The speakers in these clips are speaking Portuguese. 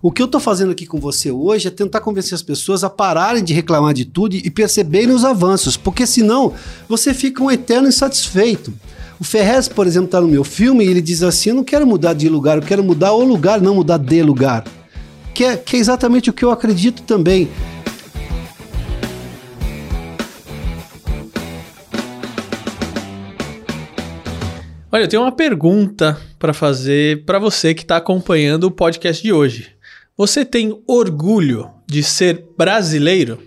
O que eu estou fazendo aqui com você hoje é tentar convencer as pessoas a pararem de reclamar de tudo e perceberem os avanços, porque senão você fica um eterno insatisfeito. O Ferrez, por exemplo, está no meu filme e ele diz assim: Eu não quero mudar de lugar, eu quero mudar o lugar, não mudar de lugar. Que é, que é exatamente o que eu acredito também. Olha, eu tenho uma pergunta para fazer para você que está acompanhando o podcast de hoje. Você tem orgulho de ser brasileiro?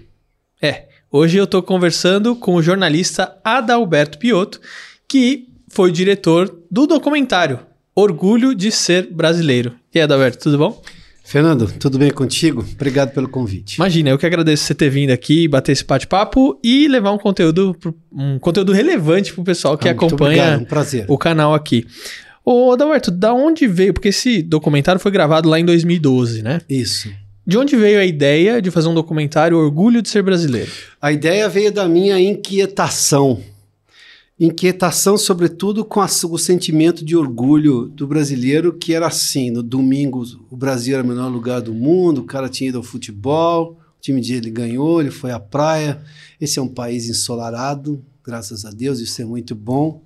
É, hoje eu estou conversando com o jornalista Adalberto Piotto, que foi o diretor do documentário Orgulho de Ser Brasileiro. E aí, Adalberto, tudo bom? Fernando, tudo bem contigo? Obrigado pelo convite. Imagina, eu que agradeço você ter vindo aqui, bater esse bate-papo e levar um conteúdo, um conteúdo relevante pro pessoal que ah, acompanha obrigado, um o canal aqui. Ô, Adalberto, da onde veio? Porque esse documentário foi gravado lá em 2012, né? Isso. De onde veio a ideia de fazer um documentário Orgulho de Ser Brasileiro? A ideia veio da minha inquietação inquietação, sobretudo, com a, o sentimento de orgulho do brasileiro, que era assim: no domingo o Brasil era o melhor lugar do mundo, o cara tinha ido ao futebol, o time dele ganhou, ele foi à praia. Esse é um país ensolarado, graças a Deus, isso é muito bom.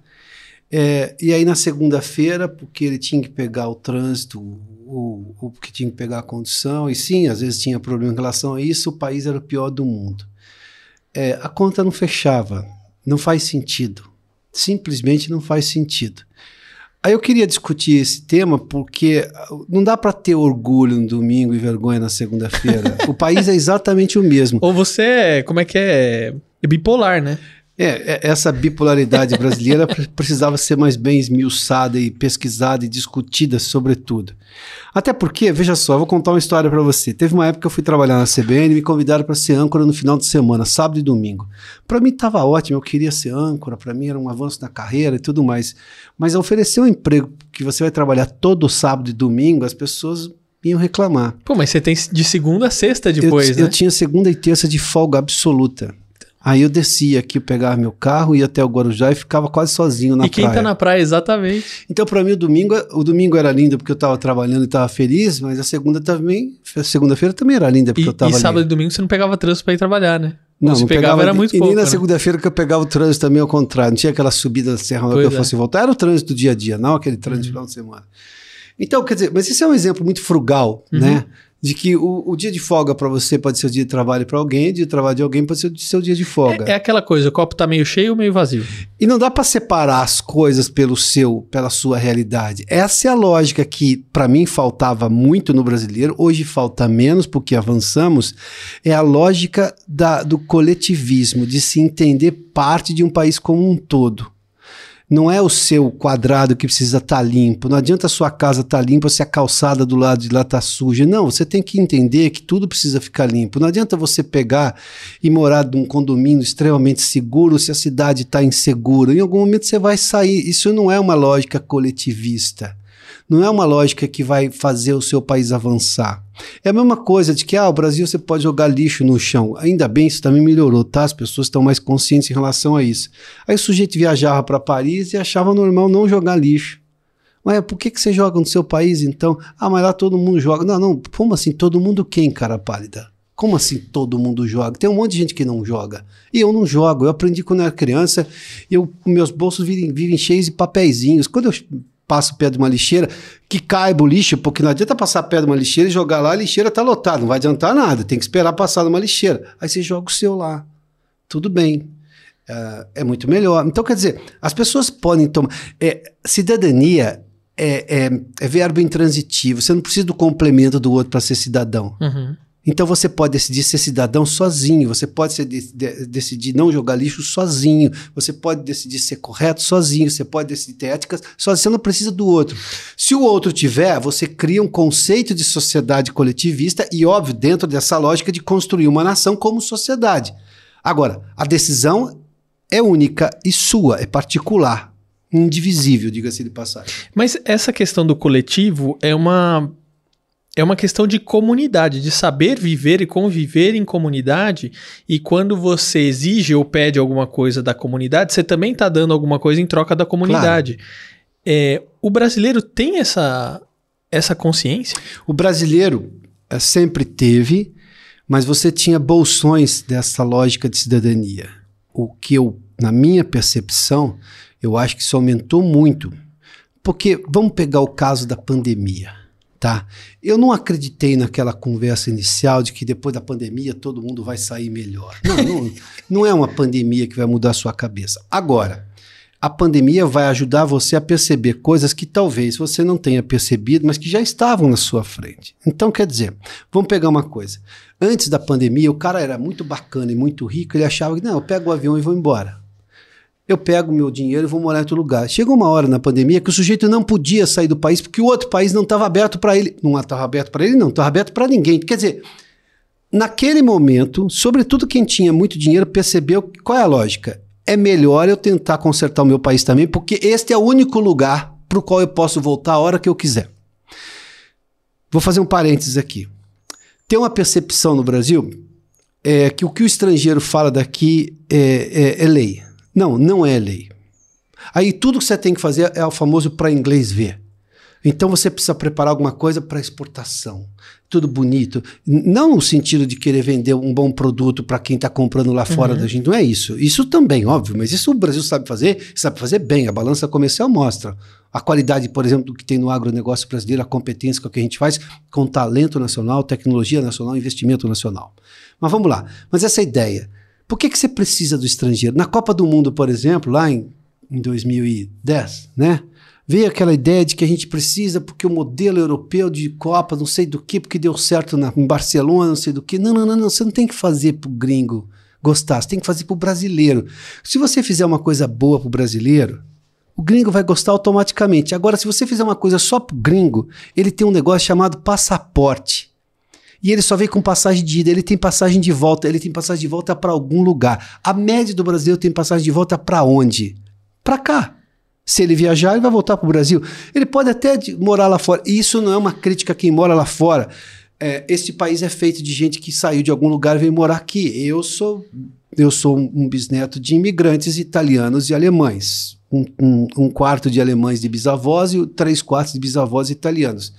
É, e aí na segunda-feira, porque ele tinha que pegar o trânsito, ou, ou porque tinha que pegar a condição, e sim, às vezes tinha problema em relação a isso, o país era o pior do mundo. É, a conta não fechava, não faz sentido simplesmente não faz sentido. Aí eu queria discutir esse tema porque não dá para ter orgulho no domingo e vergonha na segunda-feira. o país é exatamente o mesmo. Ou você é, como é que é? É bipolar, né? É, é, essa bipolaridade brasileira precisava ser mais bem esmiuçada e pesquisada e discutida, sobretudo. Até porque, veja só, eu vou contar uma história para você. Teve uma época que eu fui trabalhar na CBN e me convidaram para ser âncora no final de semana, sábado e domingo. Para mim estava ótimo, eu queria ser âncora, para mim era um avanço na carreira e tudo mais. Mas oferecer um emprego que você vai trabalhar todo sábado e domingo, as pessoas iam reclamar. Pô, mas você tem de segunda a sexta depois, eu, né? Eu tinha segunda e terça de folga absoluta. Aí eu descia aqui, pegava meu carro, ia até o Guarujá e ficava quase sozinho na praia. E quem tá na praia, exatamente. Então, para mim, o domingo, o domingo era lindo porque eu tava trabalhando e tava feliz, mas a segunda também, a segunda-feira também era linda porque e, eu tava E sábado ali. e domingo você não pegava trânsito para ir trabalhar, né? Não, não se pegava, pegava, era muito e pouco. E nem na né? segunda-feira que eu pegava o trânsito também ao contrário. Não tinha aquela subida da serra que eu é. fosse voltar. Era o trânsito do dia a dia, não aquele trânsito uhum. final de semana. Então, quer dizer, mas esse é um exemplo muito frugal, uhum. né? De que o, o dia de folga para você pode ser o dia de trabalho para alguém, o dia de trabalho de alguém pode ser o seu dia de folga. É, é aquela coisa, o copo tá meio cheio ou meio vazio. E não dá para separar as coisas pelo seu, pela sua realidade. Essa é a lógica que para mim faltava muito no brasileiro, hoje falta menos porque avançamos, é a lógica da, do coletivismo, de se entender parte de um país como um todo. Não é o seu quadrado que precisa estar tá limpo. Não adianta a sua casa estar tá limpa se a calçada do lado de lá está suja. Não, você tem que entender que tudo precisa ficar limpo. Não adianta você pegar e morar num condomínio extremamente seguro se a cidade está insegura. Em algum momento você vai sair. Isso não é uma lógica coletivista. Não é uma lógica que vai fazer o seu país avançar. É a mesma coisa de que, ah, o Brasil você pode jogar lixo no chão. Ainda bem, isso também melhorou, tá? As pessoas estão mais conscientes em relação a isso. Aí o sujeito viajava para Paris e achava normal não jogar lixo. Mas por que, que você joga no seu país então? Ah, mas lá todo mundo joga. Não, não, como assim? Todo mundo quem, cara pálida? Como assim todo mundo joga? Tem um monte de gente que não joga. E eu não jogo. Eu aprendi quando era criança, eu, meus bolsos vivem, vivem cheios de papeizinhos. Quando eu passo perto de uma lixeira, que caiba o lixo, porque não adianta passar perto de uma lixeira e jogar lá, a lixeira tá lotada, não vai adiantar nada, tem que esperar passar numa lixeira. Aí você joga o seu lá. Tudo bem. É, é muito melhor. Então, quer dizer, as pessoas podem tomar. É, cidadania é, é, é, verbo intransitivo. Você não precisa do complemento do outro para ser cidadão. Uhum. Então você pode decidir ser cidadão sozinho, você pode de, de, decidir não jogar lixo sozinho, você pode decidir ser correto sozinho, você pode decidir ter éticas sozinho, você não precisa do outro. Se o outro tiver, você cria um conceito de sociedade coletivista e, óbvio, dentro dessa lógica de construir uma nação como sociedade. Agora, a decisão é única e sua, é particular, indivisível, diga-se de passagem. Mas essa questão do coletivo é uma é uma questão de comunidade, de saber viver e conviver em comunidade. E quando você exige ou pede alguma coisa da comunidade, você também está dando alguma coisa em troca da comunidade. Claro. É, o brasileiro tem essa, essa consciência? O brasileiro, é, sempre teve, mas você tinha bolsões dessa lógica de cidadania. O que eu, na minha percepção, eu acho que isso aumentou muito. Porque vamos pegar o caso da pandemia. Tá? Eu não acreditei naquela conversa inicial de que depois da pandemia todo mundo vai sair melhor. Não, não, não é uma pandemia que vai mudar a sua cabeça. Agora, a pandemia vai ajudar você a perceber coisas que talvez você não tenha percebido, mas que já estavam na sua frente. Então, quer dizer, vamos pegar uma coisa. Antes da pandemia, o cara era muito bacana e muito rico, ele achava que, não, eu pego o avião e vou embora eu pego meu dinheiro e vou morar em outro lugar. Chegou uma hora na pandemia que o sujeito não podia sair do país porque o outro país não estava aberto para ele. Não estava aberto para ele, não, estava aberto para ninguém. Quer dizer, naquele momento, sobretudo quem tinha muito dinheiro percebeu qual é a lógica. É melhor eu tentar consertar o meu país também, porque este é o único lugar para o qual eu posso voltar a hora que eu quiser. Vou fazer um parênteses aqui. Tem uma percepção no Brasil é, que o que o estrangeiro fala daqui é, é, é lei. Não, não é lei. Aí tudo que você tem que fazer é o famoso para inglês ver. Então você precisa preparar alguma coisa para exportação. Tudo bonito. Não no sentido de querer vender um bom produto para quem está comprando lá fora uhum. da gente. Não é isso. Isso também, óbvio, mas isso o Brasil sabe fazer, sabe fazer bem. A balança comercial mostra. A qualidade, por exemplo, do que tem no agronegócio brasileiro, a competência com que a gente faz, com talento nacional, tecnologia nacional, investimento nacional. Mas vamos lá. Mas essa ideia por que, que você precisa do estrangeiro? Na Copa do Mundo, por exemplo, lá em, em 2010, né? Veio aquela ideia de que a gente precisa, porque o modelo europeu de Copa, não sei do que, porque deu certo na, em Barcelona, não sei do que. Não, não, não, não. Você não tem que fazer pro gringo gostar, você tem que fazer pro brasileiro. Se você fizer uma coisa boa pro brasileiro, o gringo vai gostar automaticamente. Agora, se você fizer uma coisa só pro gringo, ele tem um negócio chamado passaporte. E ele só vem com passagem de ida, ele tem passagem de volta, ele tem passagem de volta para algum lugar. A média do Brasil tem passagem de volta para onde? Para cá. Se ele viajar, ele vai voltar para o Brasil. Ele pode até morar lá fora. E isso não é uma crítica a quem mora lá fora. É, este país é feito de gente que saiu de algum lugar e veio morar aqui. Eu sou, eu sou um bisneto de imigrantes italianos e alemães. Um, um, um quarto de alemães de bisavós e três quartos de bisavós italianos.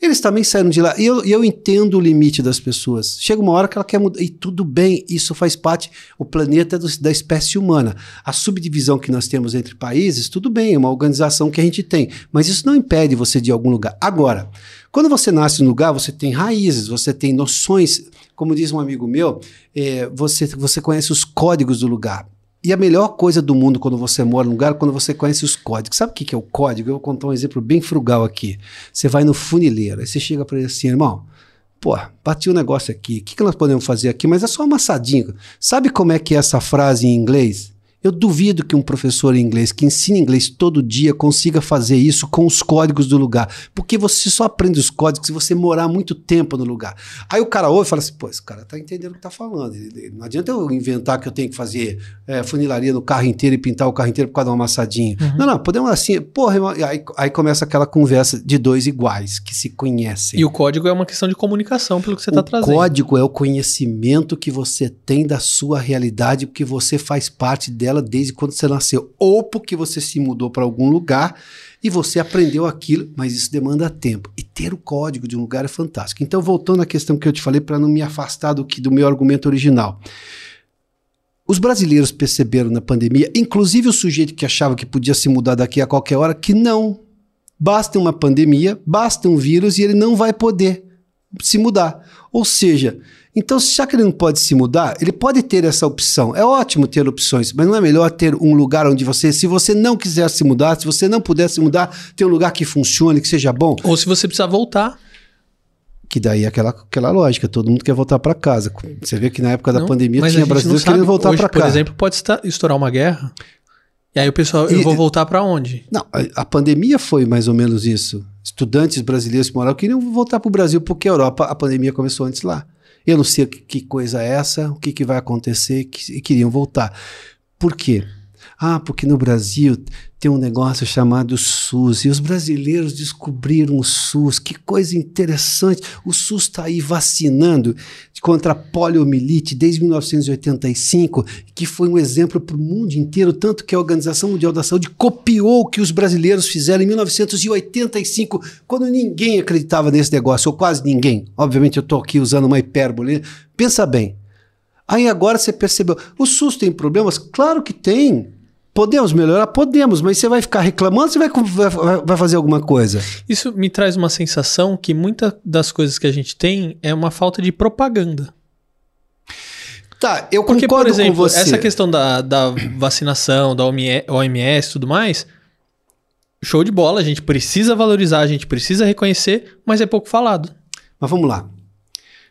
Eles também saíram de lá. E eu, eu entendo o limite das pessoas. Chega uma hora que ela quer mudar. E tudo bem, isso faz parte. O planeta é do, da espécie humana. A subdivisão que nós temos entre países, tudo bem, é uma organização que a gente tem. Mas isso não impede você de ir algum lugar. Agora, quando você nasce num lugar, você tem raízes, você tem noções. Como diz um amigo meu, é, você, você conhece os códigos do lugar. E a melhor coisa do mundo quando você mora num lugar é quando você conhece os códigos. Sabe o que é o código? Eu vou contar um exemplo bem frugal aqui. Você vai no funileiro, aí você chega para ele assim, irmão, pô, bati um negócio aqui, o que, que nós podemos fazer aqui? Mas é só amassadinho. Sabe como é que é essa frase em inglês? Eu duvido que um professor em inglês que ensina inglês todo dia consiga fazer isso com os códigos do lugar. Porque você só aprende os códigos se você morar muito tempo no lugar. Aí o cara ouve e fala assim: pô, esse cara tá entendendo o que tá falando. Não adianta eu inventar que eu tenho que fazer é, funilaria no carro inteiro e pintar o carro inteiro por causa de um amassadinho. Uhum. Não, não, podemos assim, porra, aí, aí começa aquela conversa de dois iguais que se conhecem. E o código é uma questão de comunicação, pelo que você está trazendo. O código é o conhecimento que você tem da sua realidade, porque você faz parte dela dela desde quando você nasceu, ou porque você se mudou para algum lugar e você aprendeu aquilo, mas isso demanda tempo. E ter o código de um lugar é fantástico. Então, voltando à questão que eu te falei, para não me afastar do, que, do meu argumento original. Os brasileiros perceberam na pandemia, inclusive o sujeito que achava que podia se mudar daqui a qualquer hora, que não. Basta uma pandemia, basta um vírus e ele não vai poder se mudar. Ou seja, então, já que ele não pode se mudar, ele pode ter essa opção. É ótimo ter opções, mas não é melhor ter um lugar onde você, se você não quiser se mudar, se você não puder se mudar, ter um lugar que funcione, que seja bom. Ou se você precisar voltar. Que daí é aquela, aquela lógica, todo mundo quer voltar para casa. Você vê que na época da não, pandemia tinha brasileiros querendo voltar para casa. Por exemplo, pode estourar uma guerra. E aí o pessoal, eu vou voltar para onde? Não, a, a, pandemia foi mais ou menos isso. Estudantes brasileiros que moraram queriam voltar para o Brasil, porque a Europa, a pandemia começou antes lá. Eu não sei que, que coisa é essa, o que, que vai acontecer, que, e queriam voltar. Por quê? Ah, porque no Brasil tem um negócio chamado SUS e os brasileiros descobriram o SUS. Que coisa interessante. O SUS está aí vacinando contra a poliomielite desde 1985, que foi um exemplo para o mundo inteiro, tanto que a Organização Mundial da Saúde copiou o que os brasileiros fizeram em 1985, quando ninguém acreditava nesse negócio, ou quase ninguém. Obviamente eu estou aqui usando uma hipérbole. Pensa bem. Aí agora você percebeu, o SUS tem problemas? Claro que tem. Podemos melhorar? Podemos, mas você vai ficar reclamando você vai, vai, vai fazer alguma coisa? Isso me traz uma sensação que muitas das coisas que a gente tem é uma falta de propaganda. Tá, eu Porque, concordo por exemplo, com você. essa questão da, da vacinação, da OMS e tudo mais, show de bola, a gente precisa valorizar, a gente precisa reconhecer, mas é pouco falado. Mas vamos lá.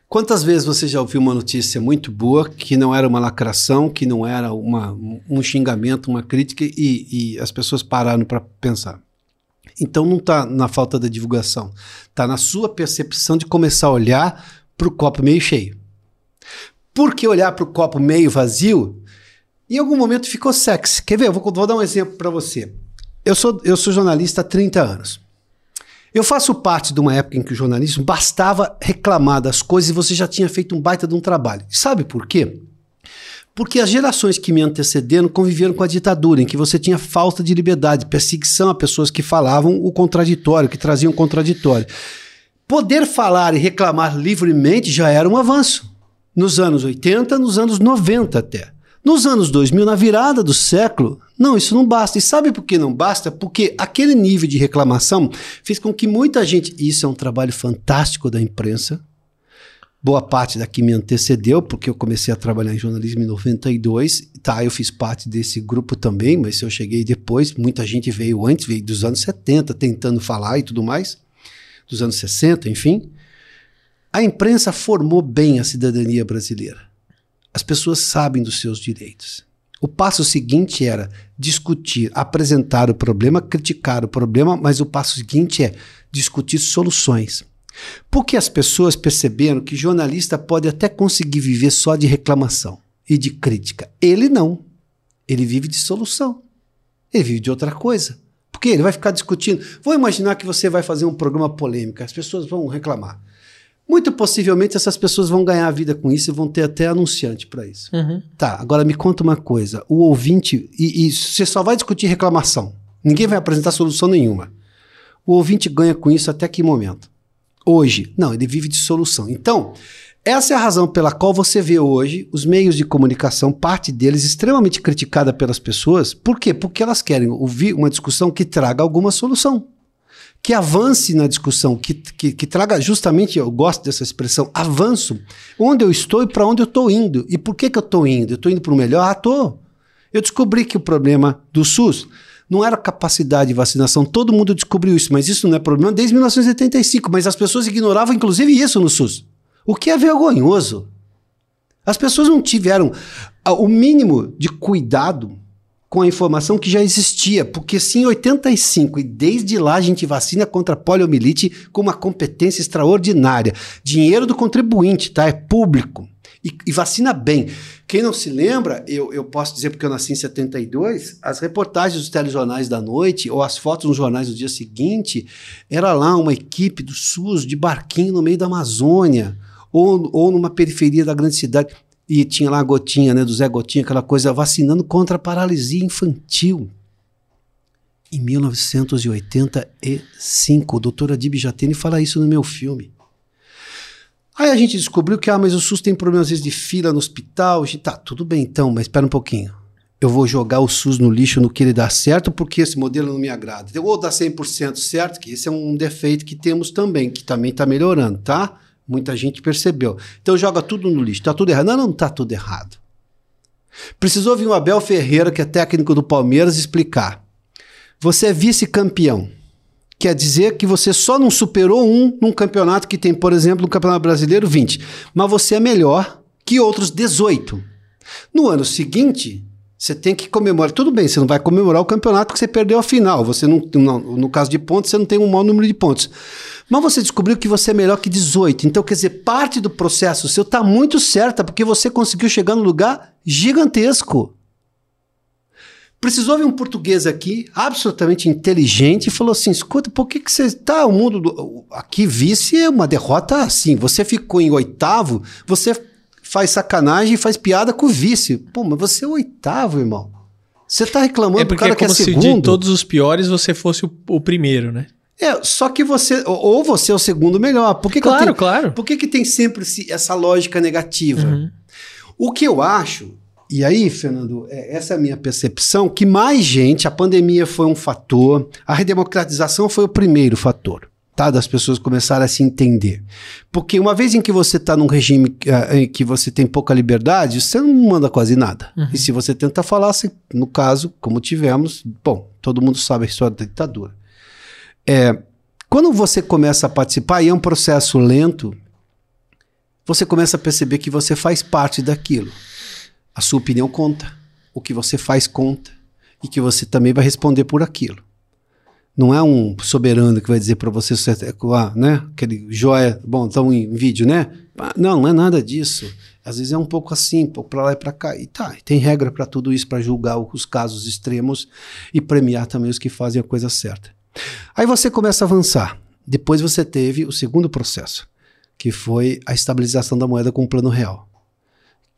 Quantas vezes você já ouviu uma notícia muito boa que não era uma lacração, que não era uma, um xingamento, uma crítica e, e as pessoas pararam para pensar? Então não está na falta da divulgação, está na sua percepção de começar a olhar para o copo meio cheio. Porque olhar para o copo meio vazio, em algum momento ficou sexy. Quer ver? Eu vou, vou dar um exemplo para você. Eu sou, eu sou jornalista há 30 anos. Eu faço parte de uma época em que o jornalismo bastava reclamar das coisas e você já tinha feito um baita de um trabalho. sabe por quê? Porque as gerações que me antecederam conviveram com a ditadura, em que você tinha falta de liberdade, perseguição a pessoas que falavam o contraditório, que traziam o contraditório. Poder falar e reclamar livremente já era um avanço. Nos anos 80, nos anos 90 até. Nos anos 2000, na virada do século, não, isso não basta. E sabe por que não basta? Porque aquele nível de reclamação fez com que muita gente. Isso é um trabalho fantástico da imprensa. Boa parte daqui me antecedeu, porque eu comecei a trabalhar em jornalismo em 92. Tá, eu fiz parte desse grupo também, mas eu cheguei depois. Muita gente veio antes, veio dos anos 70, tentando falar e tudo mais. Dos anos 60, enfim. A imprensa formou bem a cidadania brasileira. As pessoas sabem dos seus direitos. O passo seguinte era discutir, apresentar o problema, criticar o problema, mas o passo seguinte é discutir soluções. Porque as pessoas perceberam que jornalista pode até conseguir viver só de reclamação e de crítica. Ele não. Ele vive de solução. Ele vive de outra coisa. Porque ele vai ficar discutindo. Vou imaginar que você vai fazer um programa polêmico, as pessoas vão reclamar. Muito possivelmente essas pessoas vão ganhar a vida com isso e vão ter até anunciante para isso. Uhum. Tá, agora me conta uma coisa. O ouvinte. E, e você só vai discutir reclamação. Ninguém vai apresentar solução nenhuma. O ouvinte ganha com isso até que momento? Hoje. Não, ele vive de solução. Então, essa é a razão pela qual você vê hoje os meios de comunicação, parte deles extremamente criticada pelas pessoas. Por quê? Porque elas querem ouvir uma discussão que traga alguma solução que avance na discussão, que, que, que, traga justamente, eu gosto dessa expressão, avanço. Onde eu estou e para onde eu estou indo. E por que, que eu estou indo? Eu estou indo para o melhor? Ah, estou. Eu descobri que o problema do SUS não era capacidade de vacinação, todo mundo descobriu isso, mas isso não é problema desde 1985, mas as pessoas ignoravam inclusive isso no SUS. O que é vergonhoso. As pessoas não tiveram o mínimo de cuidado com a informação que já existia, porque se em 85 e desde lá a gente vacina contra poliomielite com uma competência extraordinária, dinheiro do contribuinte, tá? É público. E, e, vacina bem. Quem não se lembra, eu, eu posso dizer porque eu nasci em 72, as reportagens dos telejornais da noite ou as fotos nos jornais do dia seguinte, era lá uma equipe do SUS de barquinho no meio da Amazônia ou, ou numa periferia da grande cidade. E tinha lá a gotinha, né, do Zé Gotinha, aquela coisa vacinando contra a paralisia infantil. Em 1985, o doutor Adib Jatene fala isso no meu filme. Aí a gente descobriu que, ah, mas o SUS tem problemas às vezes de fila no hospital. A gente, tá, tudo bem então, mas espera um pouquinho. Eu vou jogar o SUS no lixo no que ele dá certo, porque esse modelo não me agrada. Ou dá 100% certo, que esse é um defeito que temos também, que também está melhorando, tá? Muita gente percebeu. Então joga tudo no lixo. Está tudo errado. Não, não está tudo errado. Precisou vir o Abel Ferreira, que é técnico do Palmeiras, explicar. Você é vice-campeão. Quer dizer que você só não superou um num campeonato que tem, por exemplo, no Campeonato Brasileiro 20. Mas você é melhor que outros 18. No ano seguinte, você tem que comemorar. Tudo bem, você não vai comemorar o campeonato que você perdeu a final. Você não, não, no caso de pontos, você não tem um maior número de pontos. Mas você descobriu que você é melhor que 18. Então, quer dizer, parte do processo seu está muito certa, porque você conseguiu chegar num lugar gigantesco. Precisou vir um português aqui, absolutamente inteligente, e falou assim: escuta, por que, que você tá? O mundo do, aqui vice é uma derrota assim. Você ficou em oitavo, você faz sacanagem e faz piada com o vice. Pô, mas você é o oitavo, irmão. Você tá reclamando é porque do cara é como que é se segundo. de todos os piores você fosse o, o primeiro, né? É, só que você. Ou você é o segundo melhor. Por que, claro, que tenho, claro. Por que, que tem sempre essa lógica negativa? Uhum. O que eu acho, e aí, Fernando, é, essa é a minha percepção, que mais gente, a pandemia foi um fator, a redemocratização foi o primeiro fator. Tá, das pessoas começarem a se entender. Porque uma vez em que você está num regime uh, em que você tem pouca liberdade, você não manda quase nada. Uhum. E se você tenta falar, você, no caso, como tivemos, bom, todo mundo sabe a história da ditadura. É, quando você começa a participar, e é um processo lento, você começa a perceber que você faz parte daquilo. A sua opinião conta, o que você faz conta, e que você também vai responder por aquilo. Não é um soberano que vai dizer para você, ah, né? Aquele joia, bom, estão em vídeo, né? Não, não é nada disso. Às vezes é um pouco assim, pouco para lá e para cá. E tá, tem regra para tudo isso, para julgar os casos extremos e premiar também os que fazem a coisa certa. Aí você começa a avançar. Depois você teve o segundo processo, que foi a estabilização da moeda com o plano real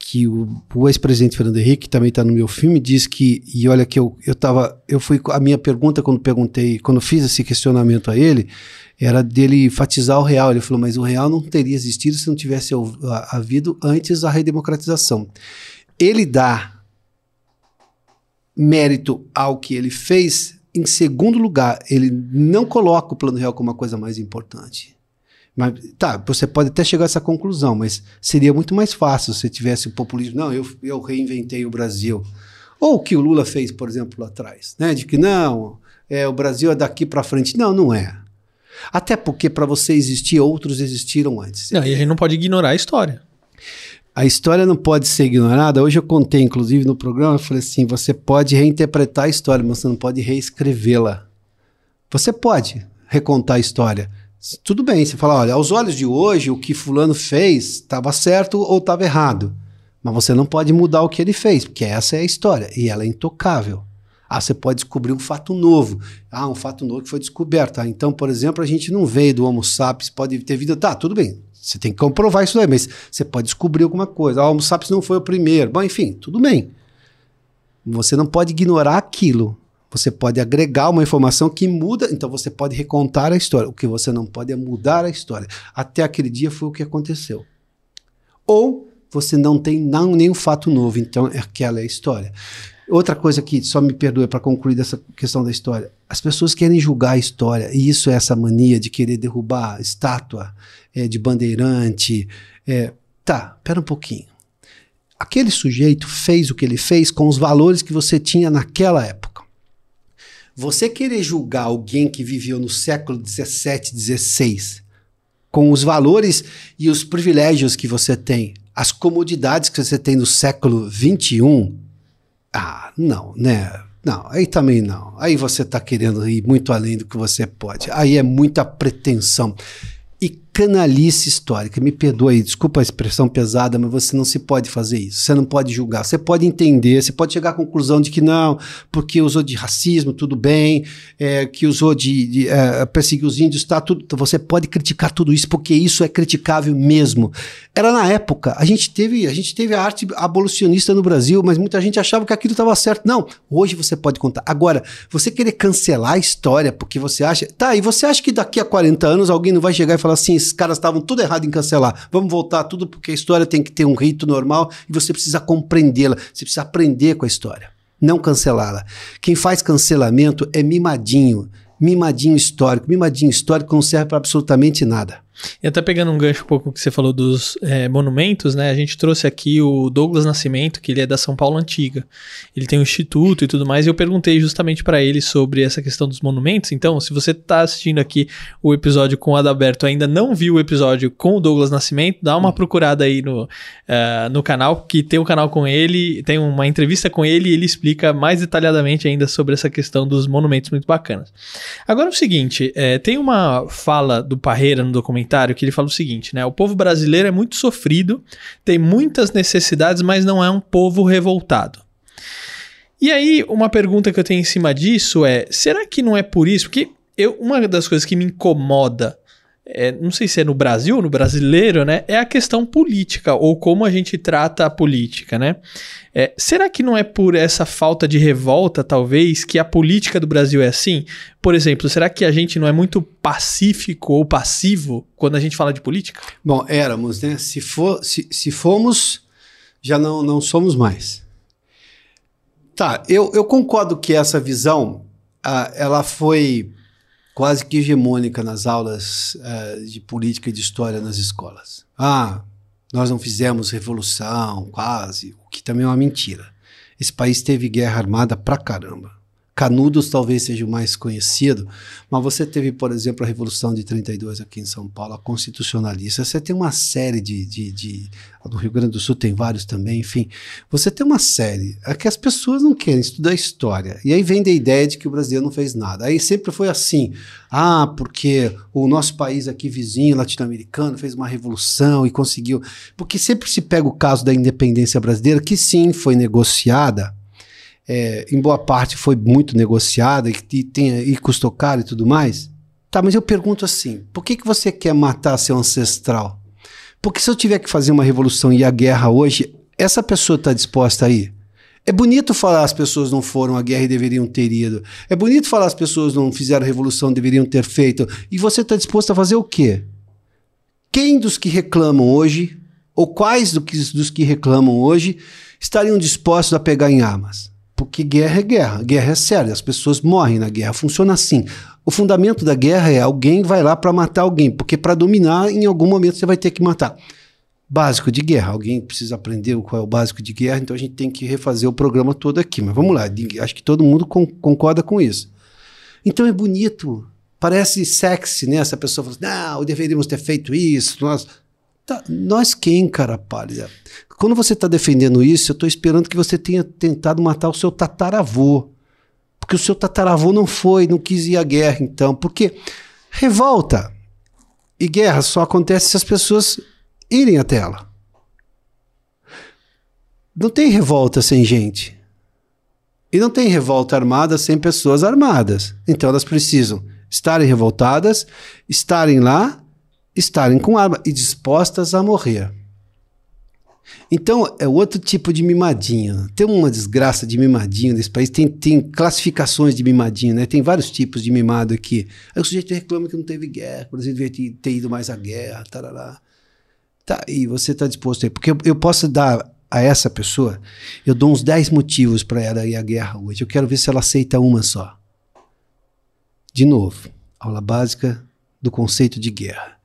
que o, o ex-presidente Fernando Henrique, que também está no meu filme, diz que, e olha que eu, eu tava, eu fui, a minha pergunta quando perguntei, quando fiz esse questionamento a ele, era dele enfatizar o real. Ele falou, mas o real não teria existido se não tivesse havido antes a redemocratização. Ele dá mérito ao que ele fez, em segundo lugar, ele não coloca o plano real como a coisa mais importante. Mas, tá, você pode até chegar a essa conclusão, mas seria muito mais fácil se tivesse o populismo. Não, eu, eu reinventei o Brasil. Ou o que o Lula fez, por exemplo, lá atrás, né? De que não, é, o Brasil é daqui para frente. Não, não é. Até porque para você existir, outros existiram antes. Não, e a gente não pode ignorar a história. A história não pode ser ignorada. Hoje eu contei, inclusive, no programa, eu falei assim: você pode reinterpretar a história, mas você não pode reescrevê-la. Você pode recontar a história, tudo bem, você fala, olha, aos olhos de hoje, o que fulano fez estava certo ou estava errado. Mas você não pode mudar o que ele fez, porque essa é a história e ela é intocável. Ah, você pode descobrir um fato novo. Ah, um fato novo que foi descoberto. Ah, então, por exemplo, a gente não veio do Homo sapiens, pode ter vindo. Tá, tudo bem. Você tem que comprovar isso aí, mas você pode descobrir alguma coisa. Ah, o Homo sapiens não foi o primeiro. Bom, enfim, tudo bem. Você não pode ignorar aquilo. Você pode agregar uma informação que muda, então você pode recontar a história. O que você não pode é mudar a história. Até aquele dia foi o que aconteceu. Ou você não tem não, nenhum fato novo, então é aquela é a história. Outra coisa que só me perdoe para concluir dessa questão da história. As pessoas querem julgar a história, e isso é essa mania de querer derrubar estátua é, de bandeirante. É, tá, pera um pouquinho. Aquele sujeito fez o que ele fez com os valores que você tinha naquela época. Você querer julgar alguém que viveu no século 17, 16, com os valores e os privilégios que você tem, as comodidades que você tem no século 21, ah, não, né? Não, aí também não. Aí você está querendo ir muito além do que você pode. Aí é muita pretensão canalice histórica. Me perdoe, desculpa a expressão pesada, mas você não se pode fazer isso. Você não pode julgar. Você pode entender, você pode chegar à conclusão de que não, porque usou de racismo, tudo bem, é, que usou de, de é, perseguir os índios, tá tudo. Você pode criticar tudo isso, porque isso é criticável mesmo. Era na época, a gente teve, a gente teve a arte abolicionista no Brasil, mas muita gente achava que aquilo estava certo. Não, hoje você pode contar. Agora, você querer cancelar a história porque você acha. Tá, e você acha que daqui a 40 anos alguém não vai chegar e falar assim esses caras estavam tudo errado em cancelar. Vamos voltar tudo porque a história tem que ter um rito normal e você precisa compreendê-la, você precisa aprender com a história, não cancelá-la. Quem faz cancelamento é mimadinho, mimadinho histórico. Mimadinho histórico não serve para absolutamente nada. E até pegando um gancho um pouco que você falou dos é, monumentos, né? A gente trouxe aqui o Douglas Nascimento, que ele é da São Paulo Antiga. Ele tem um instituto e tudo mais, e eu perguntei justamente para ele sobre essa questão dos monumentos. Então, se você está assistindo aqui o episódio com o Adalberto ainda não viu o episódio com o Douglas Nascimento, dá uma procurada aí no, uh, no canal, que tem um canal com ele, tem uma entrevista com ele e ele explica mais detalhadamente ainda sobre essa questão dos monumentos muito bacanas. Agora é o seguinte, é, tem uma fala do Parreira no documentário comentário que ele fala o seguinte, né? O povo brasileiro é muito sofrido, tem muitas necessidades, mas não é um povo revoltado. E aí, uma pergunta que eu tenho em cima disso é: será que não é por isso? Porque eu, uma das coisas que me incomoda, é, não sei se é no Brasil, no brasileiro, né? É a questão política, ou como a gente trata a política, né? É, será que não é por essa falta de revolta, talvez, que a política do Brasil é assim? Por exemplo, será que a gente não é muito pacífico ou passivo quando a gente fala de política? Bom, éramos, né? Se, for, se, se fomos, já não, não somos mais. Tá, eu, eu concordo que essa visão, uh, ela foi quase que hegemônica nas aulas uh, de política e de história nas escolas. Ah, nós não fizemos revolução, quase, o que também é uma mentira. Esse país teve guerra armada pra caramba. Canudos talvez seja o mais conhecido, mas você teve, por exemplo, a Revolução de 32 aqui em São Paulo, a Constitucionalista. Você tem uma série de, de, de. No Rio Grande do Sul tem vários também, enfim. Você tem uma série. É que as pessoas não querem estudar história. E aí vem da ideia de que o Brasil não fez nada. Aí sempre foi assim. Ah, porque o nosso país aqui vizinho, latino-americano, fez uma revolução e conseguiu. Porque sempre se pega o caso da independência brasileira, que sim foi negociada é, em boa parte foi muito negociada e, e, tem, e custou caro e tudo mais. Tá, mas eu pergunto assim: por que, que você quer matar seu ancestral? Porque se eu tiver que fazer uma revolução e a guerra hoje, essa pessoa está disposta a ir? É bonito falar as pessoas não foram à guerra e deveriam ter ido. É bonito falar as pessoas não fizeram revolução, deveriam ter feito. E você está disposto a fazer o quê? Quem dos que reclamam hoje, ou quais do que, dos que reclamam hoje, estariam dispostos a pegar em armas? Porque guerra é guerra, guerra é séria, as pessoas morrem na guerra, funciona assim. O fundamento da guerra é alguém vai lá para matar alguém, porque para dominar, em algum momento você vai ter que matar. Básico de guerra, alguém precisa aprender qual é o básico de guerra, então a gente tem que refazer o programa todo aqui. Mas vamos lá, acho que todo mundo concorda com isso. Então é bonito, parece sexy, né? Essa pessoa fala assim, não, deveríamos ter feito isso, nós Tá, nós quem, cara pálida? Quando você está defendendo isso, eu estou esperando que você tenha tentado matar o seu tataravô. Porque o seu tataravô não foi, não quis ir à guerra, então. Porque revolta e guerra só acontece se as pessoas irem até ela. Não tem revolta sem gente. E não tem revolta armada sem pessoas armadas. Então elas precisam estarem revoltadas, estarem lá estarem com arma e dispostas a morrer. Então, é outro tipo de mimadinho. Tem uma desgraça de mimadinho nesse país. Tem, tem classificações de mimadinho, né? Tem vários tipos de mimado aqui. Aí o sujeito reclama que não teve guerra, por exemplo, devia ter ido mais à guerra, tarará. Tá, e você está disposto aí. Porque eu, eu, posso dar a essa pessoa, eu dou uns 10 motivos para ela ir à guerra hoje. Eu quero ver se ela aceita uma só. De novo, aula básica do conceito de guerra.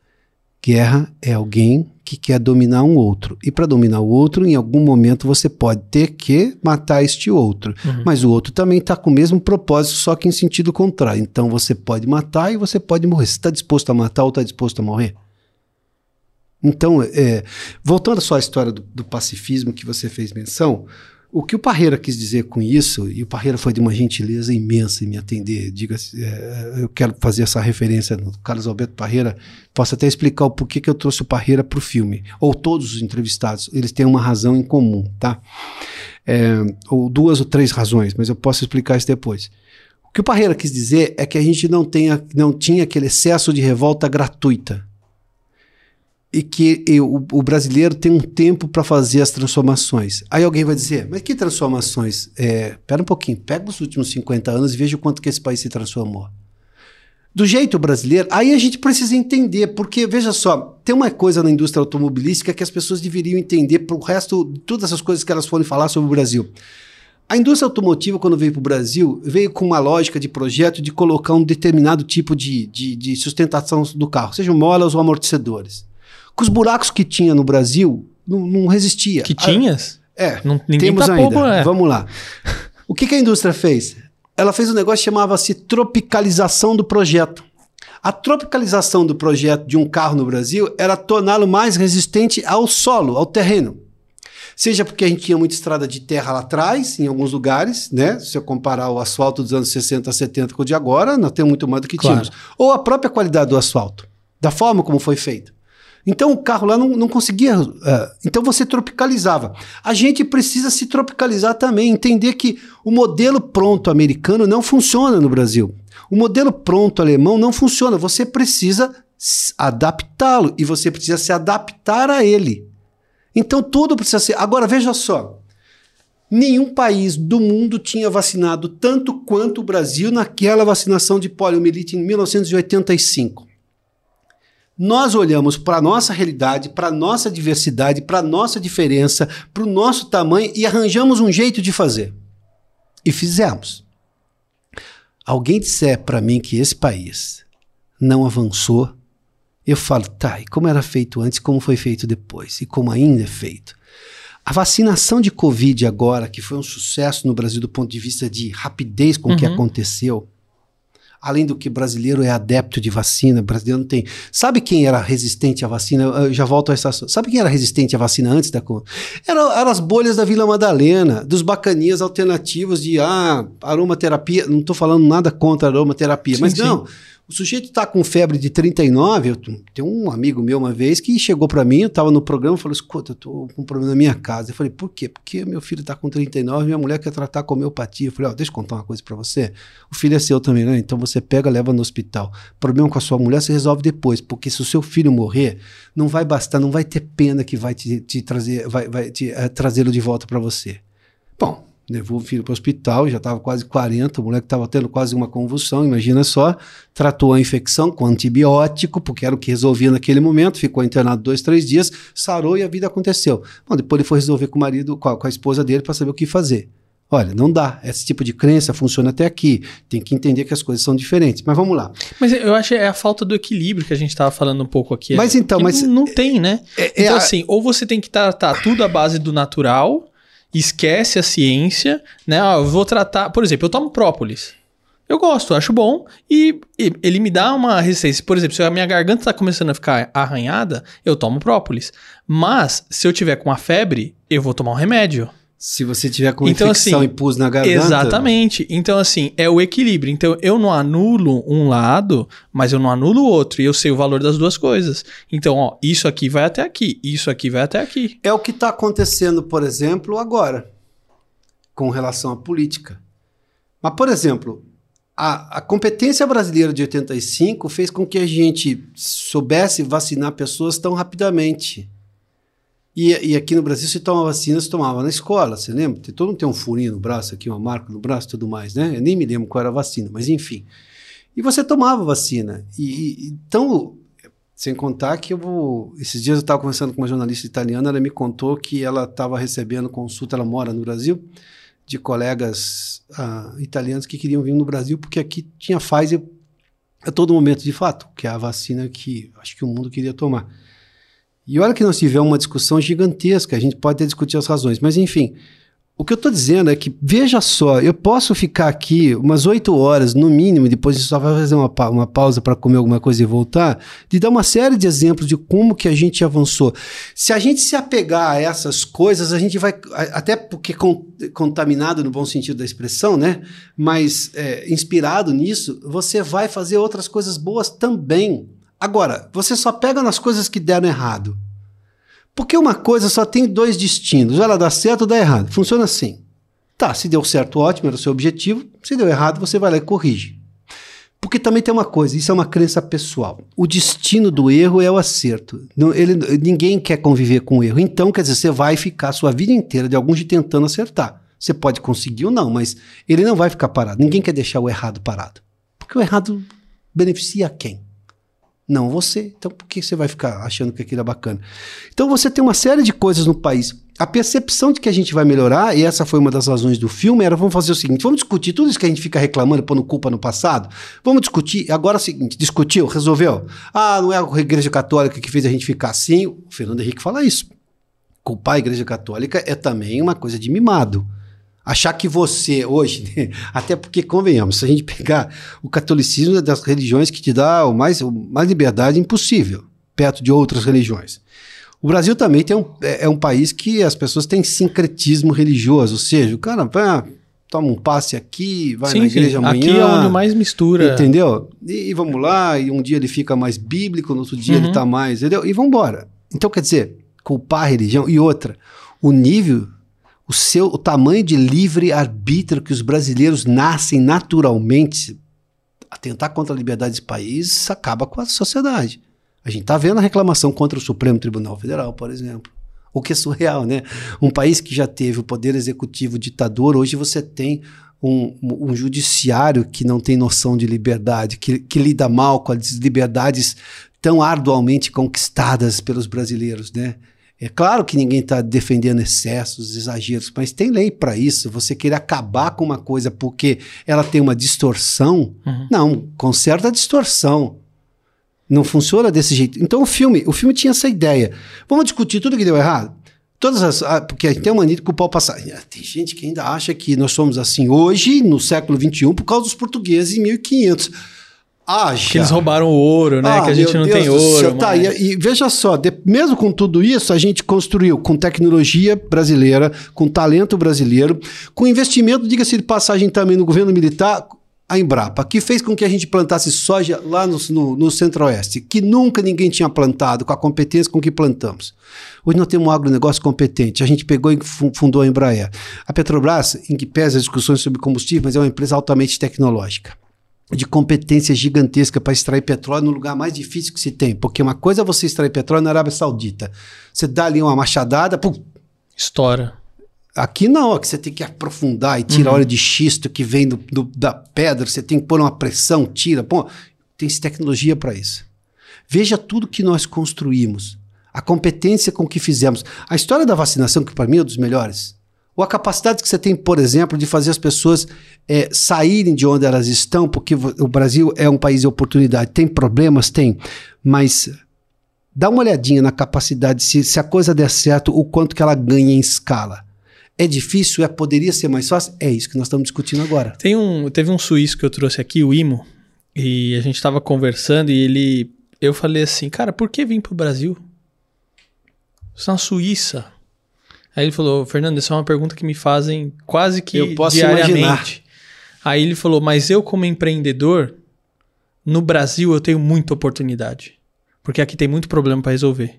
Guerra é alguém que quer dominar um outro. E para dominar o outro, em algum momento você pode ter que matar este outro. Uhum. Mas o outro também está com o mesmo propósito, só que em sentido contrário. Então você pode matar e você pode morrer. Você está disposto a matar ou está disposto a morrer? Então, é, voltando só à história do, do pacifismo que você fez menção, o que o Parreira quis dizer com isso, e o Parreira foi de uma gentileza imensa em me atender, diga é, eu quero fazer essa referência no Carlos Alberto Parreira, posso até explicar o porquê que eu trouxe o Parreira para o filme, ou todos os entrevistados, eles têm uma razão em comum, tá? É, ou duas ou três razões, mas eu posso explicar isso depois. O que o Parreira quis dizer é que a gente não, tenha, não tinha aquele excesso de revolta gratuita e que o, o, brasileiro tem um tempo para fazer as transformações. Aí alguém vai dizer, mas que transformações? É, pera um pouquinho, pega os últimos 50 anos e veja o quanto que esse país se transformou. Do jeito brasileiro, aí a gente precisa entender, porque, veja só, tem uma coisa na indústria automobilística que as pessoas deveriam entender para o resto, de todas essas coisas que elas forem falar sobre o Brasil. A indústria automotiva, quando veio para o Brasil, veio com uma lógica de projeto de colocar um determinado tipo de, de, de sustentação do carro, sejam molas ou amortecedores com os buracos que tinha no Brasil, não, não resistia. Que tinhas? Ah, é, não, temos tá ainda. Pouco, é. Vamos lá. O que, que a indústria fez? Ela fez um negócio que chamava-se tropicalização do projeto. A tropicalização do projeto de um carro no Brasil era torná-lo mais resistente ao solo, ao terreno. Seja porque a gente tinha muita estrada de terra lá atrás, em alguns lugares, né? Se eu comparar o asfalto dos anos 60, 70 com o de agora, nós temos muito mais do que claro. tínhamos. Ou a própria qualidade do asfalto, da forma como foi feito. Então o carro lá não, não conseguia. Uh, então você tropicalizava. A gente precisa se tropicalizar também, entender que o modelo pronto americano não funciona no Brasil. O modelo pronto alemão não funciona. Você precisa adaptá-lo e você precisa se adaptar a ele. Então tudo precisa ser. Agora veja só. Nenhum país do mundo tinha vacinado tanto quanto o Brasil naquela vacinação de poliomielite em 1985. Nós olhamos para a nossa realidade, para a nossa diversidade, para a nossa diferença, para o nosso tamanho e arranjamos um jeito de fazer. E fizemos. Alguém disser para mim que esse país não avançou, eu falo, tá, e como era feito antes, como foi feito depois, e como ainda é feito. A vacinação de Covid agora, que foi um sucesso no Brasil do ponto de vista de rapidez com o uhum. que aconteceu, além do que brasileiro é adepto de vacina, brasileiro não tem. Sabe quem era resistente à vacina? Eu já volto a essa. Sabe quem era resistente à vacina antes da Era, eram as bolhas da Vila Madalena, dos bacanias alternativos de ah, aromaterapia. Não estou falando nada contra aromaterapia, sim, mas sim. não. O sujeito está com febre de 39. Eu, tem um amigo meu uma vez que chegou para mim, eu estava no programa e falou: Escuta, eu estou com um problema na minha casa. Eu falei: Por quê? Porque meu filho está com 39 e minha mulher quer tratar com homeopatia. Eu falei: oh, Deixa eu contar uma coisa para você. O filho é seu também, né? Então você pega, leva no hospital. Problema com a sua mulher você resolve depois, porque se o seu filho morrer, não vai bastar, não vai ter pena que vai te, te trazer, vai, vai te, uh, trazê-lo de volta para você. Bom, levou o filho para o hospital, já estava quase 40, o moleque estava tendo quase uma convulsão, imagina só, tratou a infecção com antibiótico, porque era o que resolvia naquele momento, ficou internado dois, três dias, sarou e a vida aconteceu. Bom, depois ele foi resolver com o marido, com a, com a esposa dele, para saber o que fazer. Olha, não dá. Esse tipo de crença funciona até aqui. Tem que entender que as coisas são diferentes. Mas vamos lá. Mas eu acho que é a falta do equilíbrio que a gente estava falando um pouco aqui. Mas então, mas não, não tem, né? É, é então a... assim, ou você tem que tratar tudo à base do natural, esquece a ciência, né? Ah, eu vou tratar, por exemplo, eu tomo própolis. Eu gosto, acho bom e, e, ele me dá uma resistência. Por exemplo, se a minha garganta está começando a ficar arranhada, eu tomo própolis. Mas se eu tiver com uma febre, eu vou tomar um remédio. Se você tiver com então, infecção assim, e pus na garganta. Exatamente. Então, assim, é o equilíbrio. Então, eu não anulo um lado, mas eu não anulo o outro. E eu sei o valor das duas coisas. Então, ó, isso aqui vai até aqui, isso aqui vai até aqui. É o que está acontecendo, por exemplo, agora, com relação à política. Mas, por exemplo, a, a competência brasileira de 85 fez com que a gente soubesse vacinar pessoas tão rapidamente. E, e, aqui no Brasil, se toma vacina, se tomava na escola, você lembra? Todo mundo tem um furinho no braço aqui, uma marca no braço tudo mais, né? Eu nem me lembro qual era a vacina, mas enfim. E você tomava vacina. E, e então, sem contar que eu vou. Esses dias eu estava conversando com uma jornalista italiana, ela me contou que ela estava recebendo consulta, ela mora no Brasil, de colegas uh, italianos que queriam vir no Brasil, porque aqui tinha Pfizer a todo momento, de fato, que é a vacina que acho que o mundo queria tomar. E olha que nós tivemos uma discussão gigantesca, a gente pode até discutir as razões, mas enfim. O que eu estou dizendo é que, veja só, eu posso ficar aqui umas oito horas, no mínimo, depois só vai fazer uma, pa uma pausa para comer alguma coisa e voltar, de dar uma série de exemplos de como que a gente avançou. Se a gente se apegar a essas coisas, a gente vai, até porque con contaminado no bom sentido da expressão, né? Mas é, inspirado nisso, você vai fazer outras coisas boas também. Agora, você só pega nas coisas que deram errado. Porque uma coisa só tem dois destinos, ela dá certo ou dá errado. Funciona assim. Tá, se deu certo, ótimo, era o seu objetivo. Se deu errado, você vai lá e corrige. Porque também tem uma coisa, isso é uma crença pessoal. O destino do erro é o acerto. Ele, ninguém quer conviver com o erro. Então, quer dizer, você vai ficar a sua vida inteira de algum jeito tentando acertar. Você pode conseguir ou não, mas ele não vai ficar parado. Ninguém quer deixar o errado parado. Porque o errado beneficia quem? Não você. Então por que você vai ficar achando que aquilo é bacana? Então você tem uma série de coisas no país. A percepção de que a gente vai melhorar, e essa foi uma das razões do filme, era vamos fazer o seguinte: vamos discutir tudo isso que a gente fica reclamando, pondo culpa no passado. Vamos discutir. Agora é o seguinte: discutiu, resolveu. Ah, não é a Igreja Católica que fez a gente ficar assim. O Fernando Henrique fala isso. Culpar a Igreja Católica é também uma coisa de mimado. Achar que você, hoje, né? até porque, convenhamos, se a gente pegar o catolicismo é das religiões que te dá o mais, o mais liberdade impossível, perto de outras religiões. O Brasil também tem um, é, é um país que as pessoas têm sincretismo religioso, ou seja, o cara, toma um passe aqui, vai sim, na igreja sim. amanhã. Aqui é onde mais mistura. Entendeu? E, e vamos lá, e um dia ele fica mais bíblico, no outro dia Uhum. ele tá mais, entendeu? E vamos embora. Então, quer dizer, culpar a religião. E outra, o nível, o seu, o tamanho de livre-arbítrio que os brasileiros nascem naturalmente a tentar contra a liberdade desse país acaba com a sociedade. A gente tá vendo a reclamação contra o Supremo Tribunal Federal, por exemplo. O que é surreal, né? Um país que já teve o poder executivo ditador, hoje você tem um, um judiciário que não tem noção de liberdade, que, que lida mal com as liberdades tão arduamente conquistadas pelos brasileiros, né? É claro que ninguém está defendendo excessos, exageros, mas tem lei para isso. Você querer acabar com uma coisa porque ela tem uma distorção, Uhum. não, conserta a distorção. Não funciona desse jeito. Então o filme, o filme tinha essa ideia. Vamos discutir tudo que deu errado. Todas as, ah, porque a gente tem uma mania de culpar o passado. Ah, Tem gente que ainda acha que nós somos assim hoje, no século XXI, por causa dos portugueses em 1500. Ah, Que eles roubaram o ouro, né? ah, que a gente não Deus tem ouro. céu, tá, e, e veja só, de- mesmo com tudo isso, a gente construiu com tecnologia brasileira, com talento brasileiro, com investimento, diga-se de passagem também no governo militar, a Embrapa, que fez com que a gente plantasse soja lá no, no, no centro-oeste, que nunca ninguém tinha plantado, com a competência com que plantamos. Hoje nós temos um agronegócio competente, a gente pegou e fu- fundou a Embraer. A Petrobras, em que pesa as discussões sobre combustível, mas é uma empresa altamente tecnológica de competência gigantesca para extrair petróleo no lugar mais difícil que se tem. Porque uma coisa é você extrair petróleo na Arábia Saudita. Você dá ali uma machadada, pum, Estoura. Aqui não, aqui você tem que aprofundar e tirar óleo de xisto que vem do, do- da pedra, você tem que pôr uma pressão, tira. Pô, tem tecnologia para isso. Veja tudo que nós construímos, a competência com que fizemos. A história da vacinação, que para mim é um dos melhores, ou a capacidade que você tem, por exemplo, de fazer as pessoas eh, saírem de onde elas estão, porque o Brasil é um país de oportunidade. Tem problemas? Tem, mas dá uma olhadinha na capacidade, se, se a coisa der certo, o quanto que ela ganha em escala. É difícil? É, poderia ser mais fácil? É isso que nós estamos discutindo agora. Tem um, teve um suíço que eu trouxe aqui, o Imo, e a gente tava conversando e ele. Eu falei assim, cara, por que vir pro Brasil? Você tá na Suíça. Aí ele falou, Fernando, essa é uma pergunta que me fazem quase que Eu posso diariamente. imaginar. Aí ele falou, mas eu como empreendedor, no Brasil eu tenho muita oportunidade. Porque aqui tem muito problema para resolver.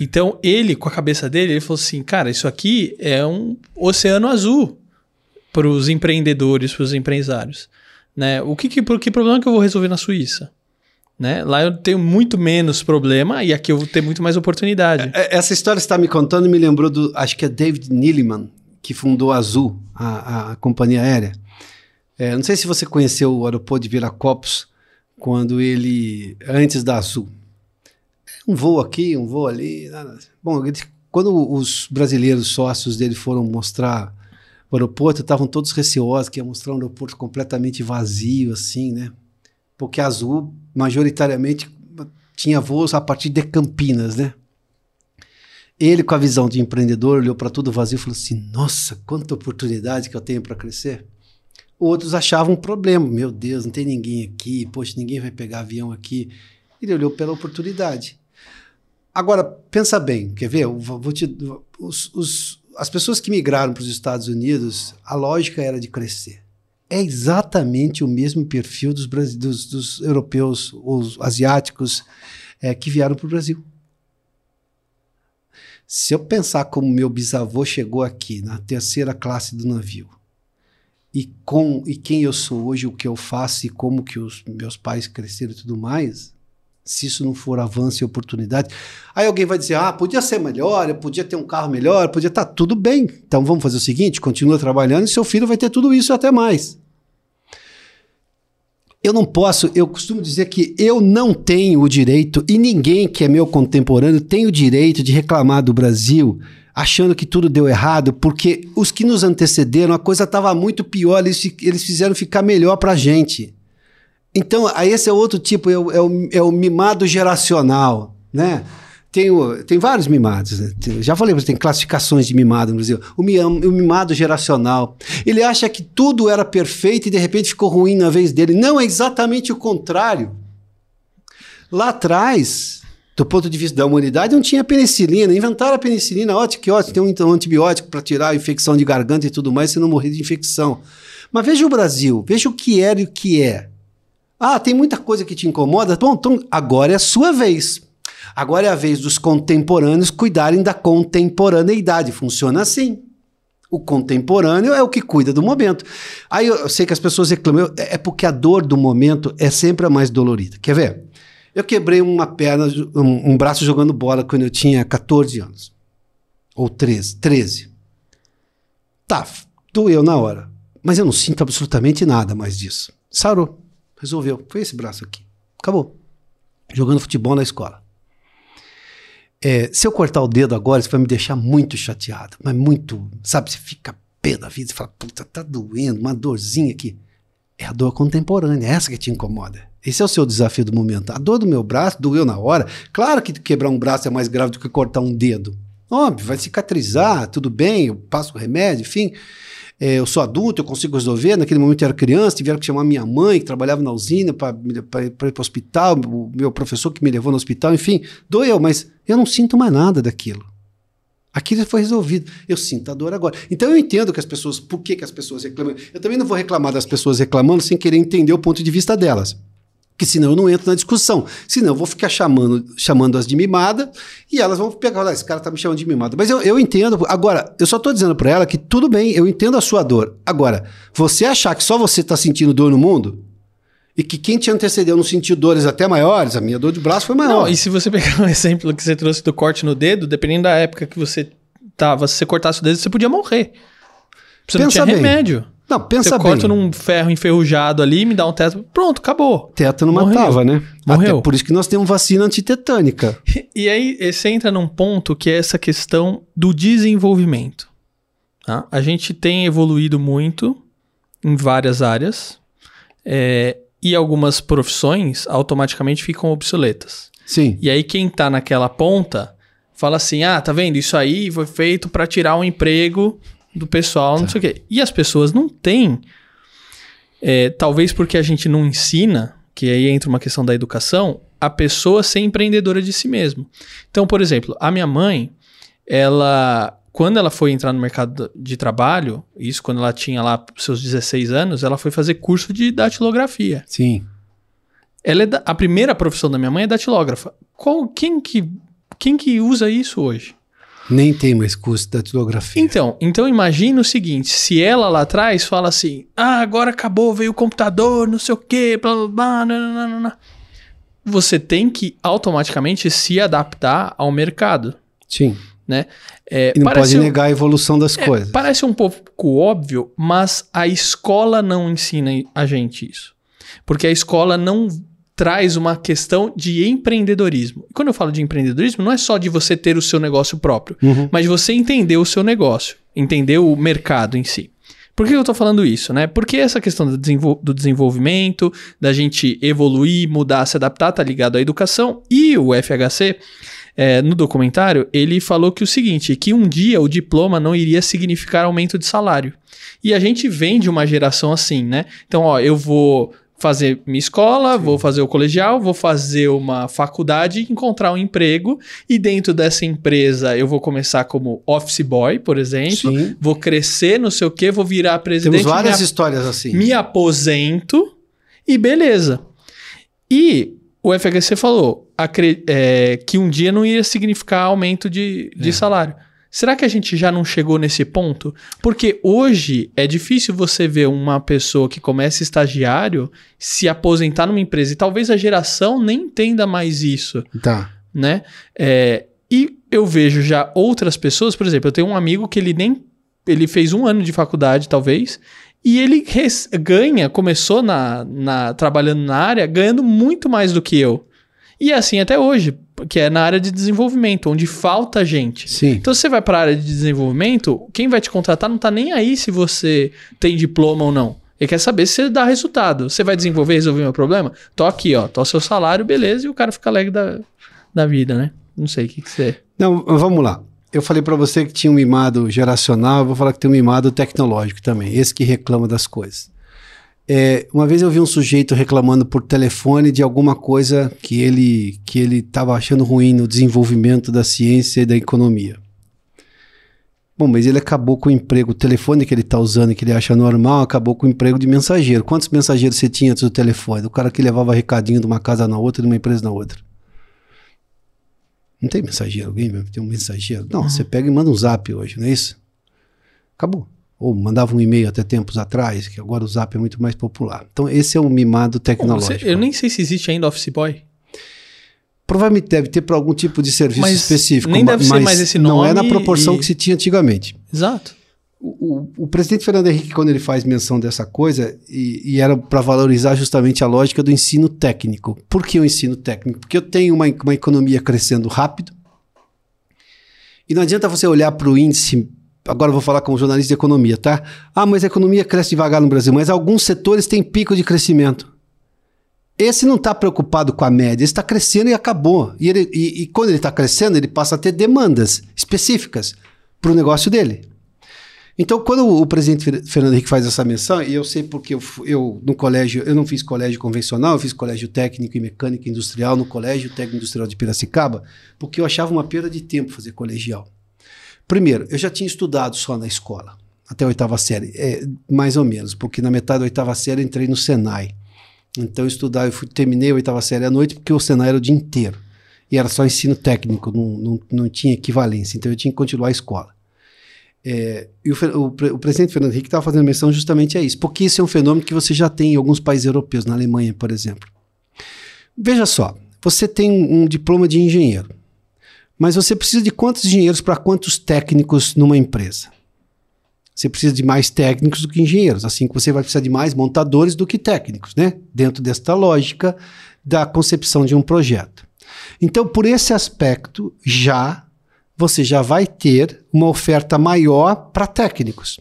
Então ele, com a cabeça dele, ele falou assim, cara, isso aqui é um oceano azul para os empreendedores, para os empresários. Né? O que, que, que problema que eu vou resolver na Suíça? Né? Lá eu tenho muito menos problema e aqui eu vou ter muito mais oportunidade. É, Essa história que está me contando me lembrou do, acho que é David Neeleman, que fundou a Azul, a, a companhia aérea. É, não sei se você conheceu o aeroporto de Viracopos, quando ele, antes da Azul. Um voo aqui, um voo ali. Nada. Bom, quando os brasileiros sócios dele foram mostrar o aeroporto, estavam todos receosos que ia mostrar um aeroporto completamente vazio, assim, né? Porque a Azul, majoritariamente, tinha voos a partir de Campinas, né? Ele, com a visão de empreendedor, olhou para tudo vazio e falou assim: Nossa, quanta oportunidade que eu tenho para crescer. Outros achavam um problema: Meu Deus, não tem ninguém aqui, poxa, ninguém vai pegar avião aqui. Ele olhou pela oportunidade. Agora, pensa bem, quer ver? Eu vou te, os- os- as pessoas que migraram para os Estados Unidos, a lógica era de crescer. É exatamente o mesmo perfil dos, dos- dos europeus, os asiáticos, eh, que vieram para o Brasil. Se eu pensar como meu bisavô chegou aqui na terceira classe do navio e com e quem eu sou hoje, o que eu faço e como que os meus pais cresceram e tudo mais, se isso não for avanço e oportunidade, aí alguém vai dizer: "Ah, podia ser melhor, eu podia ter um carro melhor, podia estar tudo bem". Então vamos fazer o seguinte, continua trabalhando e seu filho vai ter tudo isso e até mais. Eu não posso, eu costumo dizer que eu não tenho o direito, e ninguém que é meu contemporâneo tem o direito de reclamar do Brasil achando que tudo deu errado, porque os que nos antecederam, a coisa estava muito pior, eles, eles fizeram ficar melhor para a gente. Então, esse é outro tipo, é o, é o- é o mimado geracional, né? Tem, o- tem vários mimados, né? Já falei, tem classificações de mimado no Brasil. O, o mimado geracional. Ele acha que tudo era perfeito e de repente ficou ruim na vez dele. Não, é exatamente o contrário. Lá atrás, Do ponto de vista da humanidade, não tinha penicilina. Inventaram a penicilina, ótimo, que ótimo, tem um antibiótico para tirar a infecção de garganta e tudo mais, você não morrer de infecção. Mas veja o Brasil, veja o que era e o que é. Ah, tem muita coisa que te incomoda. Bom, então agora é a sua vez. Agora é a vez dos contemporâneos cuidarem da contemporaneidade. Funciona assim. O contemporâneo é o que cuida do momento. Aí eu sei que as pessoas reclamam, é porque a dor do momento é sempre a mais dolorida. Quer ver? Eu quebrei uma perna, um, um braço jogando bola quando eu tinha 14 anos. Ou 13. 13. Tá, doeu na hora. Mas eu não sinto absolutamente nada mais disso. Sarou. Resolveu. Foi esse braço aqui. Acabou. Jogando futebol na escola. É, se eu cortar o dedo agora, isso vai me deixar muito chateado. Mas muito. Sabe, você fica pé da vida, você fala, puta, tá doendo, uma dorzinha aqui. É a dor contemporânea, é essa que te incomoda. Esse é o seu desafio do momento. A dor do meu braço doeu na hora. Claro que quebrar um braço é mais grave do que cortar um dedo. Óbvio, vai cicatrizar, tudo bem, eu passo o remédio, enfim. É, eu sou adulto, eu consigo resolver. Naquele momento eu era criança, tiveram que chamar minha mãe, que trabalhava na usina, para ir para o hospital, o meu professor que me levou no hospital, enfim, doeu, mas eu não sinto mais nada daquilo. Aquilo foi resolvido. Eu sinto a dor agora. Então eu entendo que as pessoas, por que, que as pessoas reclamam? Eu também não vou reclamar das pessoas reclamando sem querer entender o ponto de vista delas que senão eu não entro na discussão. Senão eu vou ficar chamando, chamando as de mimada e elas vão pegar, olha, esse cara tá me chamando de mimada. Mas eu, eu entendo. Agora, eu só tô dizendo para ela que tudo bem, eu entendo a sua dor. Agora, você achar que só você tá sentindo dor no mundo e que quem te antecedeu não sentiu dores até maiores, a minha dor de braço foi maior. Não, e se você pegar um exemplo que você trouxe do corte no dedo, dependendo da época que você tava, se você cortasse o dedo, você podia morrer. Você Pensa não tinha bem. remédio. Não, pensa Você bem. corta num ferro enferrujado ali, me dá um teto, pronto, acabou. Teto não Morreu. matava, né? Morreu. Até por isso que nós temos vacina antitetânica. E aí você entra num ponto que é essa questão do desenvolvimento. Tá? A gente tem evoluído muito em várias áreas é, e algumas profissões automaticamente ficam obsoletas. Sim. E aí quem tá naquela ponta fala assim: ah, tá vendo? Isso aí foi feito para tirar um emprego do pessoal, tá. não sei o quê. E as pessoas não têm, é, talvez porque a gente não ensina, que aí entra uma questão da educação, a pessoa ser empreendedora de si mesmo. Então, por exemplo, a minha mãe, ela quando ela foi entrar no mercado de trabalho, isso quando ela tinha lá seus 16 anos, ela foi fazer curso de datilografia. Sim. Ela é da, a primeira profissão da minha mãe é datilógrafa. Qual, quem, que, quem que usa isso hoje? Nem tem mais curso de datilografia. Então, então imagina o seguinte: se ela lá atrás fala assim, ah, agora acabou, veio o computador, não sei o quê, blá blá blá, nananana. você tem que automaticamente se adaptar ao mercado. Sim. Né? É, e não pode um, negar a evolução das é, coisas. Parece um pouco óbvio, mas a escola não ensina a gente isso. Porque a escola não traz uma questão de empreendedorismo. E quando eu falo de empreendedorismo, não é só de você ter o seu negócio próprio, uhum. mas de você entender o seu negócio, entender o mercado em si. Por que eu estou falando isso, né? Porque essa questão do, desenvol do desenvolvimento, da gente evoluir, mudar, se adaptar, tá ligado à educação e o FHC. É, no documentário, ele falou que o seguinte, que um dia o diploma não iria significar aumento de salário. E a gente vem de uma geração assim, né? Então, ó, eu vou fazer minha escola, Sim. vou fazer o colegial, vou fazer uma faculdade, encontrar um emprego e dentro dessa empresa eu vou começar como office boy, por exemplo, Sim. vou crescer, não sei o que, vou virar presidente. Temos várias histórias assim. Me aposento e beleza. E o FHC falou é, que um dia não ia significar aumento de, de é. salário. Será que a gente já não chegou nesse ponto? Porque hoje é difícil você ver uma pessoa que começa estagiário se aposentar numa empresa. E talvez a geração nem entenda mais isso. Tá. Né? É, e eu vejo já outras pessoas, por exemplo, eu tenho um amigo que ele nem. Ele fez um ano de faculdade, talvez, e ele ganha, começou na, na, trabalhando na área, ganhando muito mais do que eu. E é assim até hoje que é na área de desenvolvimento, onde falta gente. Sim. Então, se você vai para a área de desenvolvimento, quem vai te contratar não está nem aí se você tem diploma ou não. Ele quer saber se você dá resultado. Você vai desenvolver e resolver meu problema? Tô aqui, ó. Tô seu salário, beleza, e o cara fica alegre da, da vida, né? Não sei o que, que você. Não, vamos lá. Eu falei para você que tinha um mimado geracional, eu vou falar que tem um mimado tecnológico também, esse que reclama das coisas. É, uma vez eu vi um sujeito reclamando por telefone de alguma coisa que ele que ele estava achando ruim no desenvolvimento da ciência e da economia. Bom, mas ele acabou com o emprego, o telefone que ele está usando, que ele acha normal, acabou com o emprego de mensageiro. Quantos mensageiros você tinha antes do telefone? O cara que levava recadinho de uma casa na outra, de uma empresa na outra. Não tem mensageiro? Alguém tem um mensageiro? Não, uhum. você pega e manda um zap hoje, não é isso? Acabou ou mandava um e-mail até tempos atrás, que agora o Zap é muito mais popular. Então, esse é um mimado tecnológico. Você, eu nem sei se existe ainda Office Boy. Provavelmente deve ter para algum tipo de serviço mas específico. Nem deve ser mais esse nome. Não é na proporção e... que se tinha antigamente. Exato. O, o, o, presidente Fernando Henrique, quando ele faz menção dessa coisa, e, e era para valorizar justamente a lógica do ensino técnico. Por que o ensino técnico? Porque eu tenho uma, uma economia crescendo rápido, e não adianta você olhar para o índice agora vou falar como jornalista de economia, tá? Ah, mas a economia cresce devagar no Brasil, mas alguns setores têm pico de crescimento. Esse não está preocupado com a média, está crescendo e acabou. E, ele, e, e quando ele está crescendo, ele passa a ter demandas específicas para o negócio dele. Então, quando o presidente Fernando Henrique faz essa menção, e eu sei porque eu, eu, no colégio, eu não fiz colégio convencional, eu fiz colégio técnico e mecânica industrial no Colégio Técnico Industrial de Piracicaba, porque eu achava uma perda de tempo fazer colegial. Primeiro, eu já tinha estudado só na escola, até a oitava série, é, mais ou menos, porque na metade da oitava série eu entrei no Senai. Então eu estudava, eu fui, terminei a oitava série à noite porque o Senai era o dia inteiro. E era só ensino técnico, não, não, não tinha equivalência, então eu tinha que continuar a escola. É, e o, o, o, presidente Fernando Henrique estava fazendo menção justamente a isso, porque isso é um fenômeno que você já tem em alguns países europeus, na Alemanha, por exemplo. Veja só, você tem um, um diploma de engenheiro. Mas você precisa de quantos engenheiros para quantos técnicos numa empresa? Você precisa de mais técnicos do que engenheiros, assim que você vai precisar de mais montadores do que técnicos, né? Dentro desta lógica da concepção de um projeto. Então, por esse aspecto, já você já vai ter uma oferta maior para técnicos.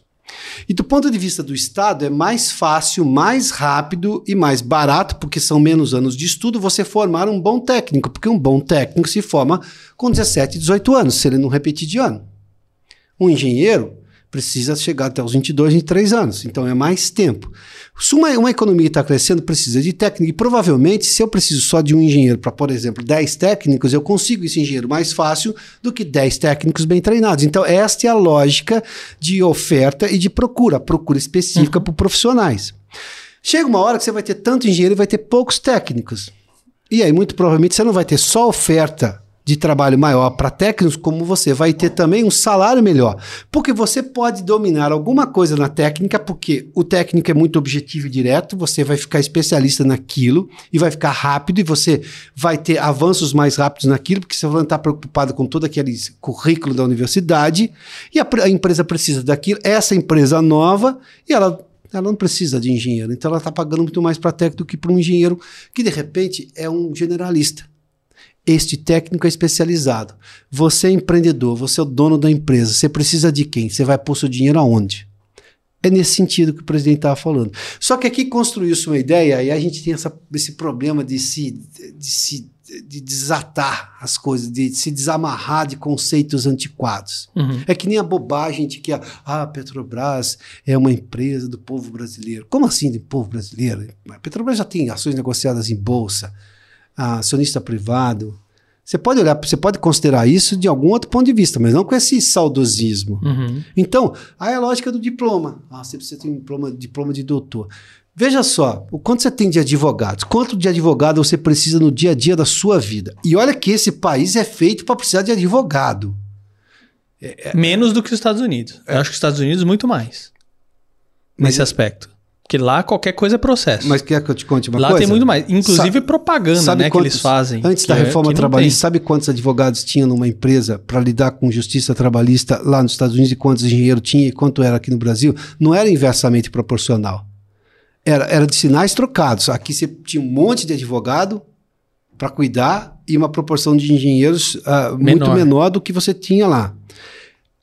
E do ponto de vista do Estado, é mais fácil, mais rápido e mais barato, porque são menos anos de estudo, você formar um bom técnico, porque um bom técnico se forma com 17, 18 anos, se ele não repetir de ano. Um engenheiro precisa chegar até os 22, 23 anos. Então é mais tempo. Se uma, uma economia está crescendo, precisa de técnico. E provavelmente, se eu preciso só de um engenheiro para, por exemplo, 10 técnicos, eu consigo esse engenheiro mais fácil do que 10 técnicos bem treinados. Então, esta é a lógica de oferta e de procura, procura específica uhum. por profissionais. Chega uma hora que você vai ter tanto engenheiro e vai ter poucos técnicos. E aí, muito provavelmente, você não vai ter só oferta de trabalho maior para técnicos, como você vai ter também um salário melhor. Porque você pode dominar alguma coisa na técnica, porque o técnico é muito objetivo e direto, você vai ficar especialista naquilo e vai ficar rápido e você vai ter avanços mais rápidos naquilo, porque você vai estar preocupado com todo aquele currículo da universidade e a, a empresa precisa daquilo, essa empresa nova, e ela ela não precisa de engenheiro, então ela está pagando muito mais para técnico do que para um engenheiro que de repente é um generalista. Este técnico é especializado. Você é empreendedor, você é o dono da empresa. Você precisa de quem? Você vai pôr seu dinheiro aonde? É nesse sentido que o presidente estava falando. Só que aqui construiu-se uma ideia e a gente tem essa, esse problema de se, de se de desatar as coisas, de se desamarrar de conceitos antiquados. Uhum. É que nem a bobagem de que a, ah, Petrobras é uma empresa do povo brasileiro. Como assim do povo brasileiro? A Petrobras já tem ações negociadas em bolsa acionista privado. Você pode olhar, você pode considerar isso de algum outro ponto de vista, mas não com esse saudosismo. Uhum. Então, aí é a lógica do diploma. Ah, você precisa ter um diploma, diploma de doutor. Veja só, o quanto você tem de advogados, quanto de advogado você precisa no dia a dia da sua vida. E olha que esse país é feito para precisar de advogado. É, é, Menos do que os Estados Unidos. É. Eu acho que os Estados Unidos muito mais. Nesse aspecto. Porque lá qualquer coisa é processo. Mas quer que eu te conte uma lá coisa? Lá tem muito mais. Inclusive sabe, propaganda sabe né, quantos, que eles fazem. Antes da é, reforma trabalhista, sabe quantos advogados tinham numa empresa para lidar com justiça trabalhista lá nos Estados Unidos e quantos engenheiros tinha e quanto era aqui no Brasil? Não era inversamente proporcional. Era, era de sinais trocados. Aqui você tinha um monte de advogado para cuidar e uma proporção de engenheiros uh, muito menor do que você tinha lá.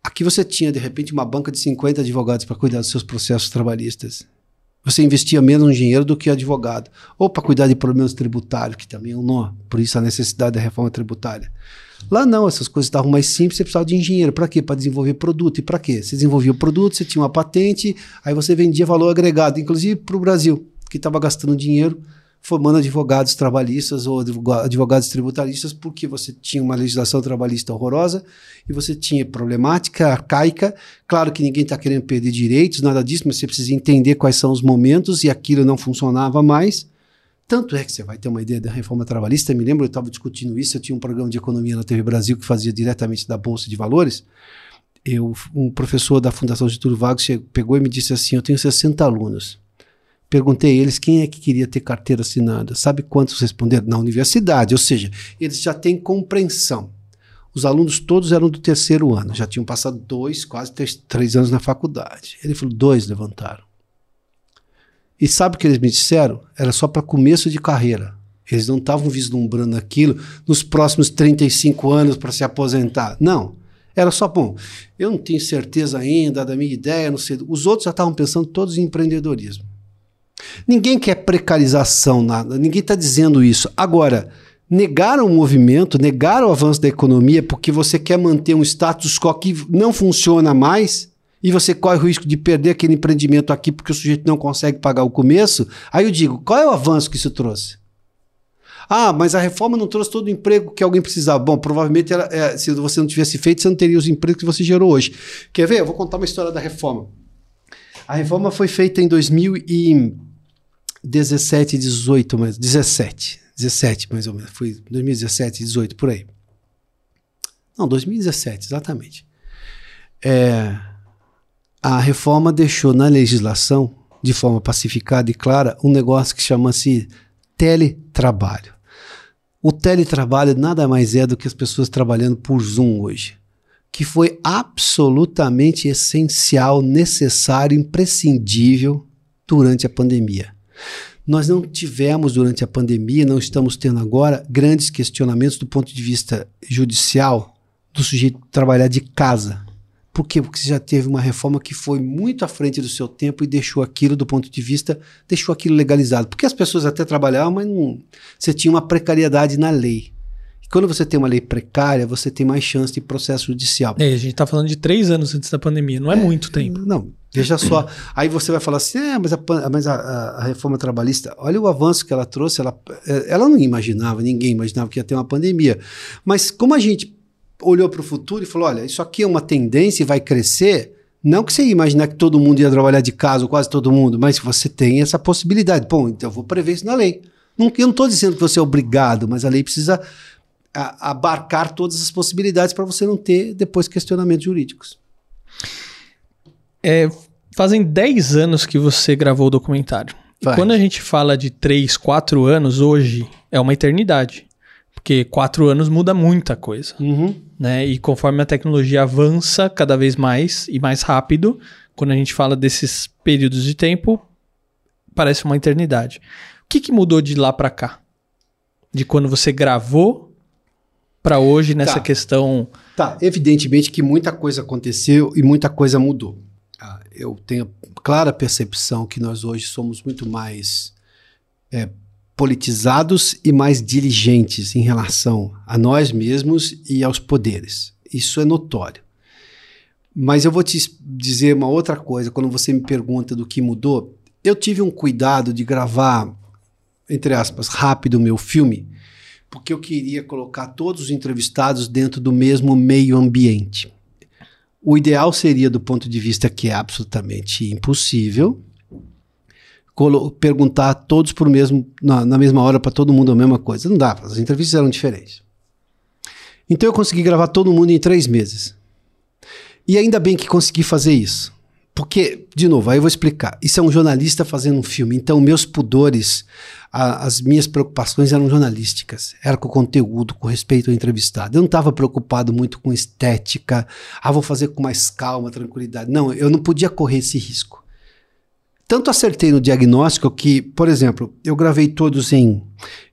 Aqui você tinha, de repente, uma banca de 50 advogados para cuidar dos seus processos trabalhistas. Você investia menos no dinheiro do que advogado. Ou para cuidar de problemas tributários, que também é um nó. Por isso a necessidade da reforma tributária. Lá não, essas coisas estavam mais simples, você precisava de engenheiro. Para quê? Para desenvolver produto. E para quê? Você desenvolvia o produto, você tinha uma patente, aí você vendia valor agregado, inclusive para o Brasil. porque estava gastando dinheiro formando advogados trabalhistas ou advogados tributaristas, porque você tinha uma legislação trabalhista horrorosa e você tinha problemática arcaica. Claro que ninguém está querendo perder direitos, nada disso, mas você precisa entender quais são os momentos e aquilo não funcionava mais. Tanto é que você vai ter uma ideia da reforma trabalhista. Me lembro, eu estava discutindo isso. Eu tinha um programa de economia na TV Brasil que fazia diretamente da Bolsa de Valores. Eu, um professor da Fundação Getúlio Vargas pegou e me disse assim: Eu tenho 60 alunos. Perguntei a eles quem é que queria ter carteira assinada. Sabe quantos responderam? Na universidade, ou seja, eles já têm compreensão. Os alunos todos eram do terceiro ano, já tinham passado dois, quase três, três anos na faculdade. Ele falou: dois levantaram. E sabe o que eles me disseram? Era só para começo de carreira. Eles não estavam vislumbrando aquilo nos próximos 35 anos para se aposentar. Não. Era só, bom, eu não tenho certeza ainda da minha ideia, não sei. Os outros já estavam pensando todos em empreendedorismo. Ninguém quer precarização, nada, ninguém está dizendo isso. Agora, negar o movimento, negar o avanço da economia porque você quer manter um status quo que não funciona mais e você corre o risco de perder aquele empreendimento aqui porque o sujeito não consegue pagar o começo, aí eu digo, qual é o avanço que isso trouxe? Ah, mas a reforma não trouxe todo o emprego que alguém precisava. Bom, provavelmente era, é, se você não tivesse feito, você não teria os empregos que você gerou hoje. Quer ver? Eu vou contar uma história da reforma. A reforma foi feita em 2000 e 17, 18, mas 17, 17 mais ou menos, foi 2017, 18 por aí. Não, 2017, exatamente. É, a reforma deixou na legislação, de forma pacificada e clara, um negócio que chama-se teletrabalho. O teletrabalho nada mais é do que as pessoas trabalhando por Zoom hoje, que foi absolutamente essencial, necessário, imprescindível durante a pandemia. Nós não tivemos durante a pandemia, não estamos tendo agora, grandes questionamentos do ponto de vista judicial do sujeito trabalhar de casa. Por quê? Porque você já teve uma reforma que foi muito à frente do seu tempo e deixou aquilo, do ponto de vista, deixou aquilo legalizado. Porque as pessoas até trabalhavam, mas não, você tinha uma precariedade na lei. Quando você tem uma lei precária, você tem mais chance de processo judicial. É, a gente está falando de três anos antes da pandemia, não é, é muito tempo. Não, Veja só, aí você vai falar assim, é, mas, a, mas a, a, reforma trabalhista, olha o avanço que ela trouxe, ela, é, ela não imaginava, ninguém imaginava que ia ter uma pandemia. Mas como a gente olhou para o futuro e falou, olha, isso aqui é uma tendência e vai crescer, não que você ia imaginar que todo mundo ia trabalhar de casa, ou quase todo mundo, mas você tem essa possibilidade. Bom, então eu vou prever isso na lei. Não, eu não estou dizendo que você é obrigado, mas a lei precisa a, abarcar todas as possibilidades para você não ter depois questionamentos jurídicos. É, fazem 10 anos que você gravou o documentário. Vai. Quando a gente fala de 3, 4 anos, hoje é uma eternidade. Porque 4 anos muda muita coisa. Uhum. Né? E conforme a tecnologia avança cada vez mais e mais rápido, quando a gente fala desses períodos de tempo, parece uma eternidade. O que, que mudou de lá para cá? De quando você gravou para hoje nessa tá. questão? Tá, evidentemente que muita coisa aconteceu e muita coisa mudou. Ah, eu tenho clara percepção que nós hoje somos muito mais é, politizados e mais diligentes em relação a nós mesmos e aos poderes. Isso é notório. Mas eu vou te dizer uma outra coisa quando você me pergunta do que mudou. Eu tive um cuidado de gravar, entre aspas, rápido o meu filme, porque eu queria colocar todos os entrevistados dentro do mesmo meio ambiente. O ideal seria, do ponto de vista que é absolutamente impossível, perguntar a todos por mesmo, na, na mesma hora para todo mundo a mesma coisa. Não dá, as entrevistas eram diferentes. Então eu consegui gravar todo mundo em três meses. E ainda bem que consegui fazer isso. Porque, de novo, aí eu vou explicar. Isso é um jornalista fazendo um filme. Então, meus pudores, a, as minhas preocupações eram jornalísticas. Era com o conteúdo, com respeito ao entrevistado. Eu não estava preocupado muito com estética. Ah, vou fazer com mais calma, tranquilidade. Não, eu não podia correr esse risco. Tanto acertei no diagnóstico que, por exemplo, eu gravei todos em.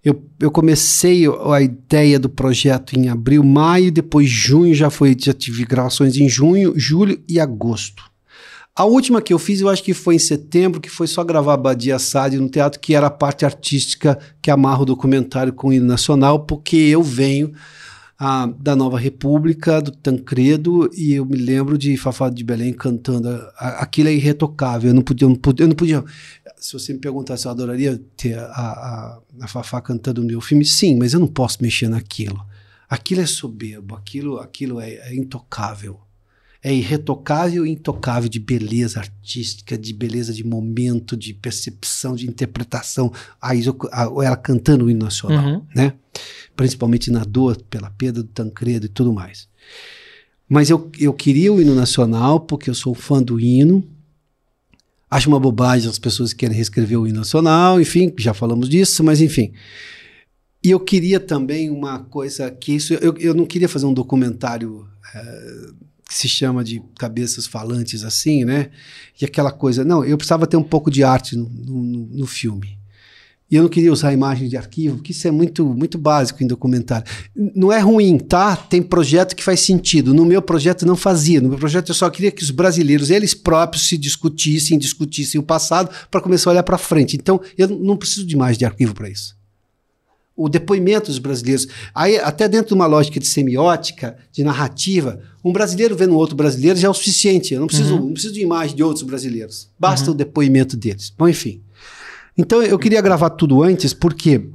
Eu, eu comecei a ideia do projeto em abril, maio, depois junho já foi, já tive gravações em junho, julho e agosto. A última que eu fiz, eu acho que foi em setembro, que foi só gravar Badia Sade no teatro, que era a parte artística que amarra o documentário com o hino nacional, porque eu venho a, da Nova República, do Tancredo, e eu me lembro de Fafá de Belém cantando. A, aquilo é irretocável. Eu não podia, eu não podia, eu não podia. Se você me perguntasse, eu adoraria ter a, a, a Fafá cantando no meu filme, sim, mas eu não posso mexer naquilo. Aquilo é soberbo, aquilo, aquilo é, é intocável é irretocável e intocável de beleza artística, de beleza de momento, de percepção, de interpretação. A, a, ela cantando o hino nacional, uhum. né? Principalmente na dor pela perda do Tancredo e tudo mais. Mas eu, eu queria o hino nacional porque eu sou fã do hino. Acho uma bobagem as pessoas que querem reescrever o hino nacional, enfim, já falamos disso, mas enfim. E eu queria também uma coisa que isso. Eu, eu não queria fazer um documentário. Uh, que se chama de cabeças falantes assim, né? E aquela coisa. Não, eu precisava ter um pouco de arte no, no, no filme. E eu não queria usar imagens de arquivo, porque isso é muito, muito básico em documentário. Não é ruim, tá? Tem projeto que faz sentido. No meu projeto não fazia. No meu projeto eu só queria que os brasileiros, eles próprios, se discutissem, discutissem o passado para começar a olhar para frente. Então, eu não preciso de mais de arquivo para isso o depoimento dos brasileiros. Aí, até dentro de uma lógica de semiótica, de narrativa, um brasileiro vendo outro brasileiro já é o suficiente. Eu não preciso, uhum. não preciso de imagem de outros brasileiros. Basta uhum. o depoimento deles. Bom, enfim. Então eu queria gravar tudo antes, porque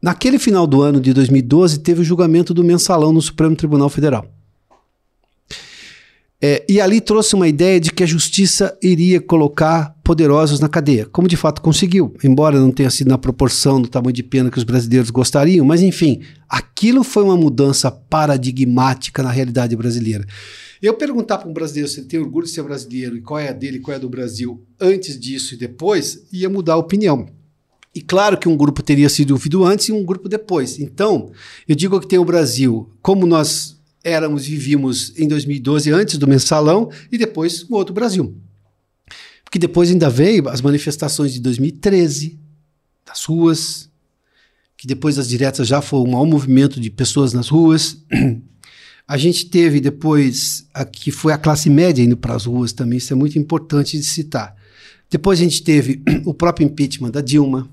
naquele final do ano de 2012 teve o julgamento do mensalão no Supremo Tribunal Federal. É, e ali trouxe uma ideia de que a justiça iria colocar poderosos na cadeia, como de fato conseguiu, embora não tenha sido na proporção do tamanho de pena que os brasileiros gostariam, mas enfim, aquilo foi uma mudança paradigmática na realidade brasileira. Eu perguntar para um brasileiro se ele tem orgulho de ser brasileiro e qual é a dele e qual é a do Brasil antes disso e depois, ia mudar a opinião. E claro que um grupo teria sido ouvido antes e um grupo depois. Então, eu digo que tem o Brasil, como nós éramos vivíamos em 2012 antes do mensalão e depois o outro Brasil. Porque depois ainda veio as manifestações de 2013 das ruas, que depois das diretas já foi um maior movimento de pessoas nas ruas. A gente teve depois aqui foi a classe média indo para as ruas também, isso é muito importante de citar. Depois a gente teve o próprio impeachment da Dilma,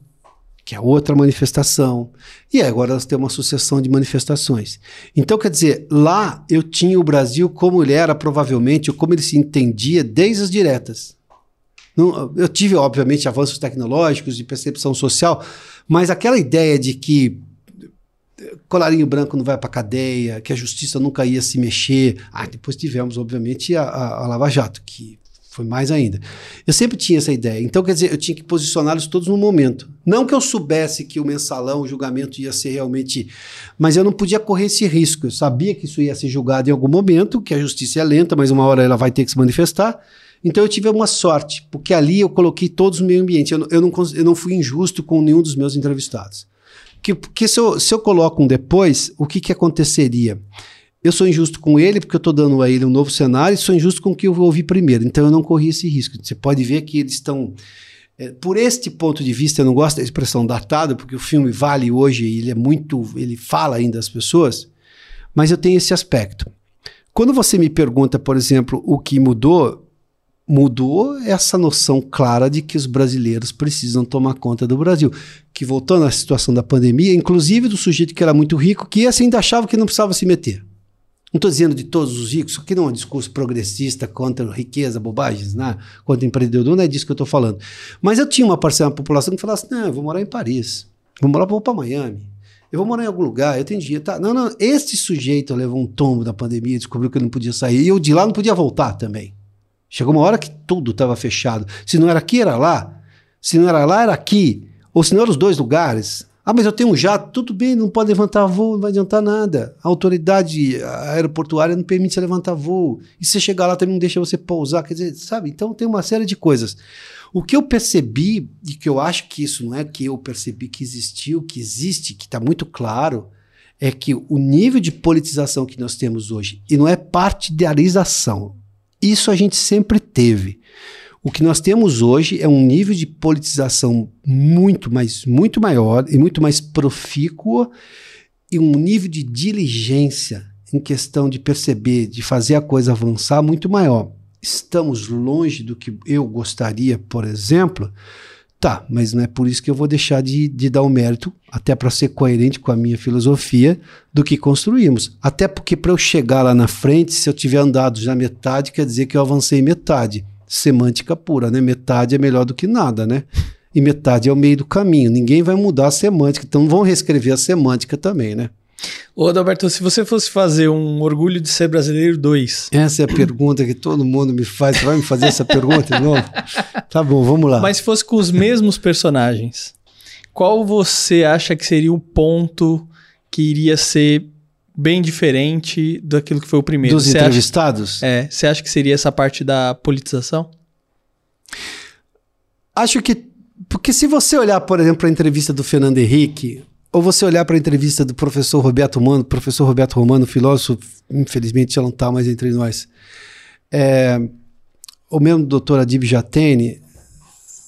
que é outra manifestação. E agora nós temos uma sucessão de manifestações. Então, quer dizer, lá eu tinha o Brasil como ele era, provavelmente, ou como ele se entendia desde as diretas. Não, eu tive, obviamente, avanços tecnológicos de percepção social, mas aquela ideia de que colarinho branco não vai para cadeia, que a justiça nunca ia se mexer. Ah, depois tivemos, obviamente, a, a, a Lava Jato, que foi mais ainda. Eu sempre tinha essa ideia. Então, quer dizer, eu tinha que posicioná-los todos no momento. Não que eu soubesse que o mensalão, o julgamento ia ser realmente. Mas eu não podia correr esse risco. Eu sabia que isso ia ser julgado em algum momento, que a justiça é lenta, mas uma hora ela vai ter que se manifestar. Então eu tive uma sorte, porque ali eu coloquei todos no meio ambiente. Eu, eu, não, eu não fui injusto com nenhum dos meus entrevistados. Que, porque se eu, se eu coloco um depois, o que, que aconteceria? Eu sou injusto com ele porque eu estou dando a ele um novo cenário e sou injusto com o que eu ouvi primeiro. Então eu não corri esse risco. Você pode ver que eles estão. É, por este ponto de vista, eu não gosto da expressão datado, porque o filme vale hoje, ele é muito. ele fala ainda às pessoas, mas eu tenho esse aspecto. Quando você me pergunta, por exemplo, o que mudou, mudou essa noção clara de que os brasileiros precisam tomar conta do Brasil. Que voltando à situação da pandemia, inclusive do sujeito que era muito rico, que esse ainda achava que não precisava se meter. Não estou dizendo de todos os ricos, isso aqui não é um discurso progressista contra riqueza, bobagens, né? contra empreendedor, não é disso que eu estou falando. Mas eu tinha uma parcela da população que falava assim: não, eu vou morar em Paris, vou morar para Miami, eu vou morar em algum lugar, eu tenho dinheiro. Tá? Não, não, este sujeito levou um tombo da pandemia, descobriu que ele não podia sair, e eu de lá não podia voltar também. Chegou uma hora que tudo estava fechado. Se não era aqui, era lá. Se não era lá, era aqui. Ou se não eram os dois lugares. Ah, mas eu tenho um jato, tudo bem, não pode levantar voo, não vai adiantar nada. A autoridade aeroportuária não permite você levantar voo. E se você chegar lá também não deixa você pousar, quer dizer, sabe? Então tem uma série de coisas. O que eu percebi, e que eu acho que isso não é que eu percebi que existiu, que existe, que está muito claro, é que o nível de politização que nós temos hoje, e não é partidiarização, isso a gente sempre teve. O que nós temos hoje é um nível de politização muito, mais, muito maior e muito mais profícuo e um nível de diligência em questão de perceber, de fazer a coisa avançar muito maior. Estamos longe do que eu gostaria, por exemplo, Tá, mas não é por isso que eu vou deixar de, de dar o mérito, até para ser coerente com a minha filosofia, do que construímos. Até porque para eu chegar lá na frente, se eu tiver andado já metade, quer dizer que eu avancei metade. Semântica pura, né? Metade é melhor do que nada, né? E metade é o meio do caminho. Ninguém vai mudar a semântica, então vão reescrever a semântica também, né? Ô, Adalberto, se você fosse fazer um Orgulho de Ser Brasileiro 2. Essa é a pergunta que todo mundo me faz. Você vai me fazer essa pergunta de novo? Tá bom, vamos lá. Mas se fosse com os mesmos personagens, qual você acha que seria o ponto que iria ser bem diferente daquilo que foi o primeiro? Dos você entrevistados? Acha, é. Você acha que seria essa parte da politização? Acho que. Porque se você olhar, por exemplo, para a entrevista do Fernando Henrique, ou você olhar para a entrevista do professor Roberto Romano, professor Roberto Romano, filósofo, infelizmente já não está mais entre nós, é, ou mesmo do doutor Adib Jatene,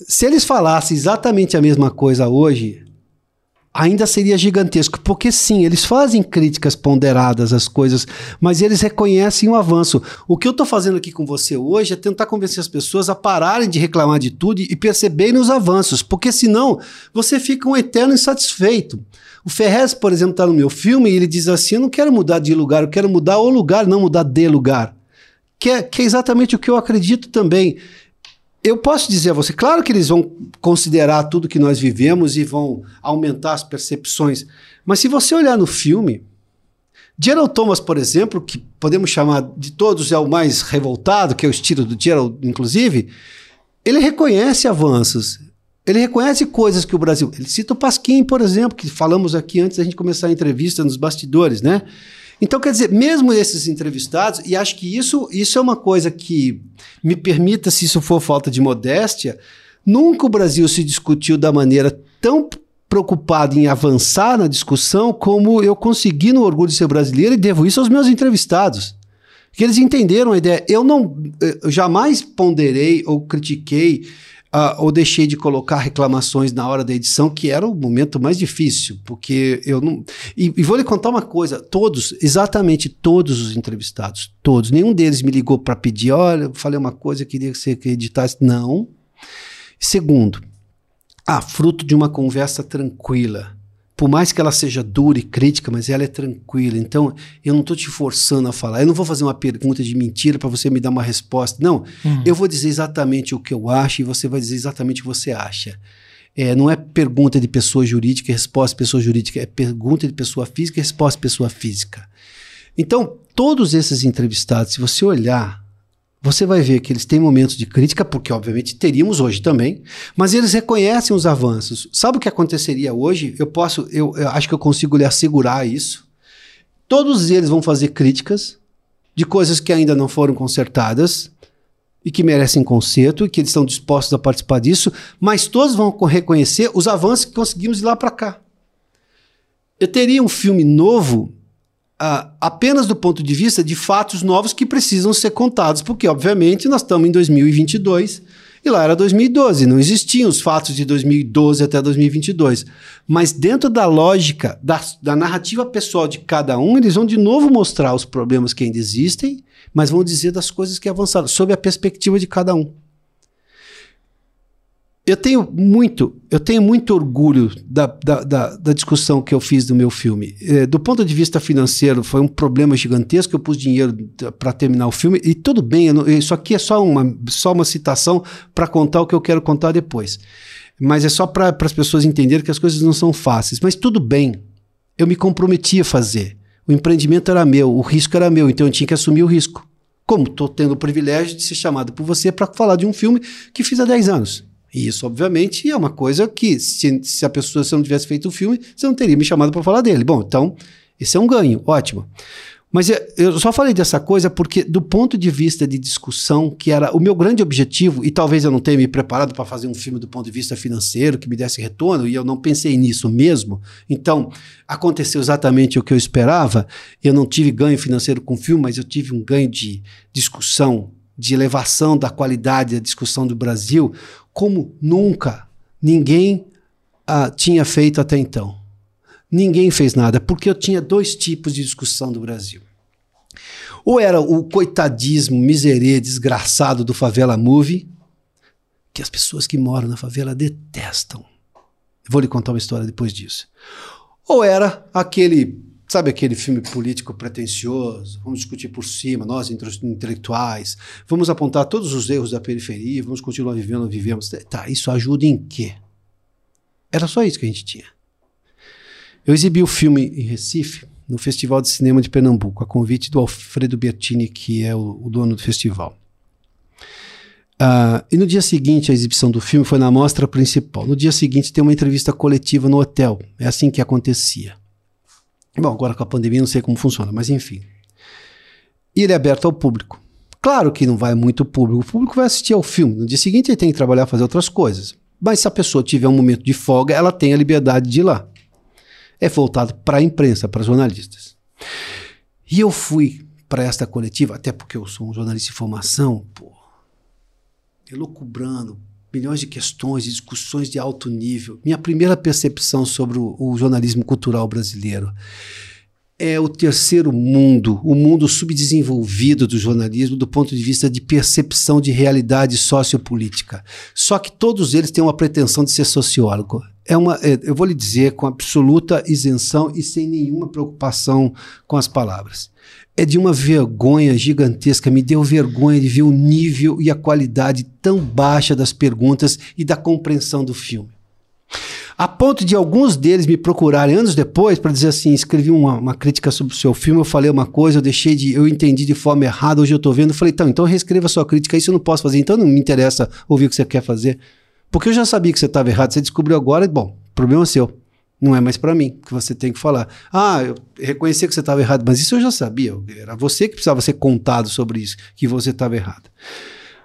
se eles falassem exatamente a mesma coisa hoje, ainda seria gigantesco, porque sim, eles fazem críticas ponderadas às coisas, mas eles reconhecem o avanço. O que eu estou fazendo aqui com você hoje é tentar convencer as pessoas a pararem de reclamar de tudo e perceberem os avanços, porque senão você fica um eterno insatisfeito. O Ferrez, por exemplo, está no meu filme e ele diz assim: Eu não quero mudar de lugar, eu quero mudar o lugar, não mudar de lugar. Que é, que é exatamente o que eu acredito também eu posso dizer a você, claro que eles vão considerar tudo que nós vivemos e vão aumentar as percepções, mas se você olhar no filme, Gerald Thomas, por exemplo, que podemos chamar de todos é o mais revoltado, que é o estilo do Gerald, inclusive, ele reconhece avanços, ele reconhece coisas que o Brasil. Ele cita o Pasquim, por exemplo, que falamos aqui antes da gente começar a entrevista nos bastidores, né? Então, quer dizer, mesmo esses entrevistados, e acho que isso, isso é uma coisa que me permita, se isso for falta de modéstia, nunca o Brasil se discutiu da maneira tão preocupado em avançar na discussão como eu consegui no Orgulho de Ser Brasileiro e devo isso aos meus entrevistados. Que eles entenderam a ideia. Eu não eu jamais ponderei ou critiquei Uh, ou deixei de colocar reclamações na hora da edição, que era o momento mais difícil, porque eu não. E, e vou lhe contar uma coisa: todos, exatamente todos os entrevistados, todos, nenhum deles me ligou para pedir, olha, eu falei uma coisa, queria que você editasse. Não. Segundo, ah, fruto de uma conversa tranquila por mais que ela seja dura e crítica, mas ela é tranquila. Então, eu não estou te forçando a falar. Eu não vou fazer uma pergunta de mentira para você me dar uma resposta. Não, uhum. eu vou dizer exatamente o que eu acho e você vai dizer exatamente o que você acha. É, não é pergunta de pessoa jurídica e resposta de pessoa jurídica, é pergunta de pessoa física e resposta de pessoa física. Então, todos esses entrevistados, se você olhar você vai ver que eles têm momentos de crítica, porque obviamente teríamos hoje também, mas eles reconhecem os avanços. Sabe o que aconteceria hoje? Eu posso, eu, eu acho que eu consigo lhe assegurar isso. Todos eles vão fazer críticas de coisas que ainda não foram consertadas e que merecem conserto e que eles estão dispostos a participar disso, mas todos vão reconhecer os avanços que conseguimos de lá para cá. Eu teria um filme novo Uh, apenas do ponto de vista de fatos novos que precisam ser contados, porque, obviamente, nós estamos em 2022 e lá era 2012, não existiam os fatos de 2012 até 2022. Mas, dentro da lógica da, da narrativa pessoal de cada um, eles vão de novo mostrar os problemas que ainda existem, mas vão dizer das coisas que avançaram, sob a perspectiva de cada um eu tenho muito, eu tenho muito orgulho da, da, da, da discussão que eu fiz do meu filme. É, do ponto de vista financeiro, foi um problema gigantesco. Eu pus dinheiro para terminar o filme e tudo bem. Não, isso aqui é só uma, só uma citação para contar o que eu quero contar depois. Mas é só para as pessoas entenderem que as coisas não são fáceis. Mas tudo bem. Eu me comprometi a fazer. O empreendimento era meu, o risco era meu, então eu tinha que assumir o risco. Como estou tendo o privilégio de ser chamado por você para falar de um filme que fiz há 10 anos. E isso, obviamente, é uma coisa que, se, se a pessoa se não tivesse feito o filme, você não teria me chamado para falar dele. Bom, então, esse é um ganho, ótimo. Mas eu só falei dessa coisa porque, do ponto de vista de discussão, que era o meu grande objetivo, e talvez eu não tenha me preparado para fazer um filme do ponto de vista financeiro que me desse retorno, e eu não pensei nisso mesmo. Então, aconteceu exatamente o que eu esperava. Eu não tive ganho financeiro com o filme, mas eu tive um ganho de discussão de elevação da qualidade da discussão do Brasil, como nunca ninguém ah, tinha feito até então. Ninguém fez nada, porque eu tinha dois tipos de discussão do Brasil. Ou era o coitadismo miserê, desgraçado do Favela Movie, que as pessoas que moram na favela detestam. Vou lhe contar uma história depois disso. Ou era aquele, sabe aquele filme político pretensioso, vamos discutir por cima, nós intelectuais, vamos apontar todos os erros da periferia, vamos continuar vivendo vivemos. Tá, isso ajuda em quê? Era só isso que a gente tinha. Eu exibi o filme em Recife, no Festival de Cinema de Pernambuco, a convite do Alfredo Bertini, que é o, o dono do festival. Uh, e no dia seguinte, a exibição do filme foi na mostra principal. No dia seguinte, tem uma entrevista coletiva no hotel. É assim que acontecia. Bom, agora com a pandemia não sei como funciona, mas enfim. E ele é aberto ao público. Claro que não vai muito público. O público vai assistir ao filme. No dia seguinte, ele tem que trabalhar, fazer outras coisas. Mas se a pessoa tiver um momento de folga, ela tem a liberdade de ir lá. É voltado para a imprensa, para jornalistas. E eu fui para esta coletiva, até porque eu sou um jornalista de formação, pô, elucubrando milhões de questões, discussões de alto nível. Minha primeira percepção sobre o, o jornalismo cultural brasileiro é o terceiro mundo, o mundo subdesenvolvido do jornalismo do ponto de vista de percepção de realidade sociopolítica. Só que todos eles têm uma pretensão de ser sociólogo. É uma, é, eu vou lhe dizer com absoluta isenção e sem nenhuma preocupação com as palavras é de uma vergonha gigantesca. Me deu vergonha de ver o nível e a qualidade tão baixa das perguntas e da compreensão do filme. A ponto de alguns deles me procurarem anos depois para dizer assim: escrevi uma, uma, crítica sobre o seu filme, eu falei uma coisa, eu deixei de. eu entendi de forma errada, hoje eu estou vendo. Eu falei, então, então reescreva sua crítica, isso eu não posso fazer, então não me interessa ouvir o que você quer fazer. Porque eu já sabia que você estava errado, você descobriu agora, bom, problema seu. Não é mais para mim que você tem que falar. Ah, eu reconheci que você estava errado, mas isso eu já sabia. Era você que precisava ser contado sobre isso, que você estava errado.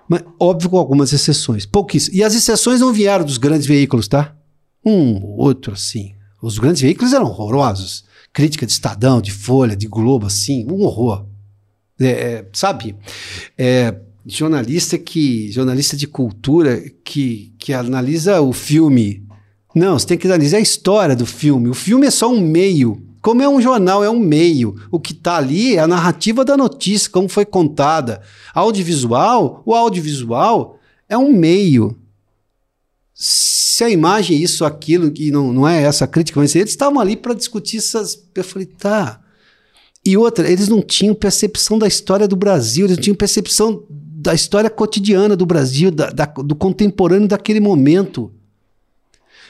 Mas, óbvio, com algumas exceções. Pouquíssimas. E as exceções não vieram dos grandes veículos, tá? Um, outro, assim. Os grandes veículos eram horrorosos. Crítica de Estadão, de Folha, de Globo, assim, um horror. É, é, sabe? É, jornalista que jornalista de cultura que, que analisa o filme não, você tem que analisar a história do filme. O filme é só um meio. Como é um jornal, é um meio. O que está ali é a narrativa da notícia, como foi contada. Audiovisual, o audiovisual é um meio. Se a imagem é isso, aquilo, que não, não é essa crítica, mas eles estavam ali para discutir essas. Eu falei, tá. E outra, eles não tinham percepção da história do Brasil, eles não tinham percepção da história cotidiana do Brasil, da, da, do contemporâneo daquele momento.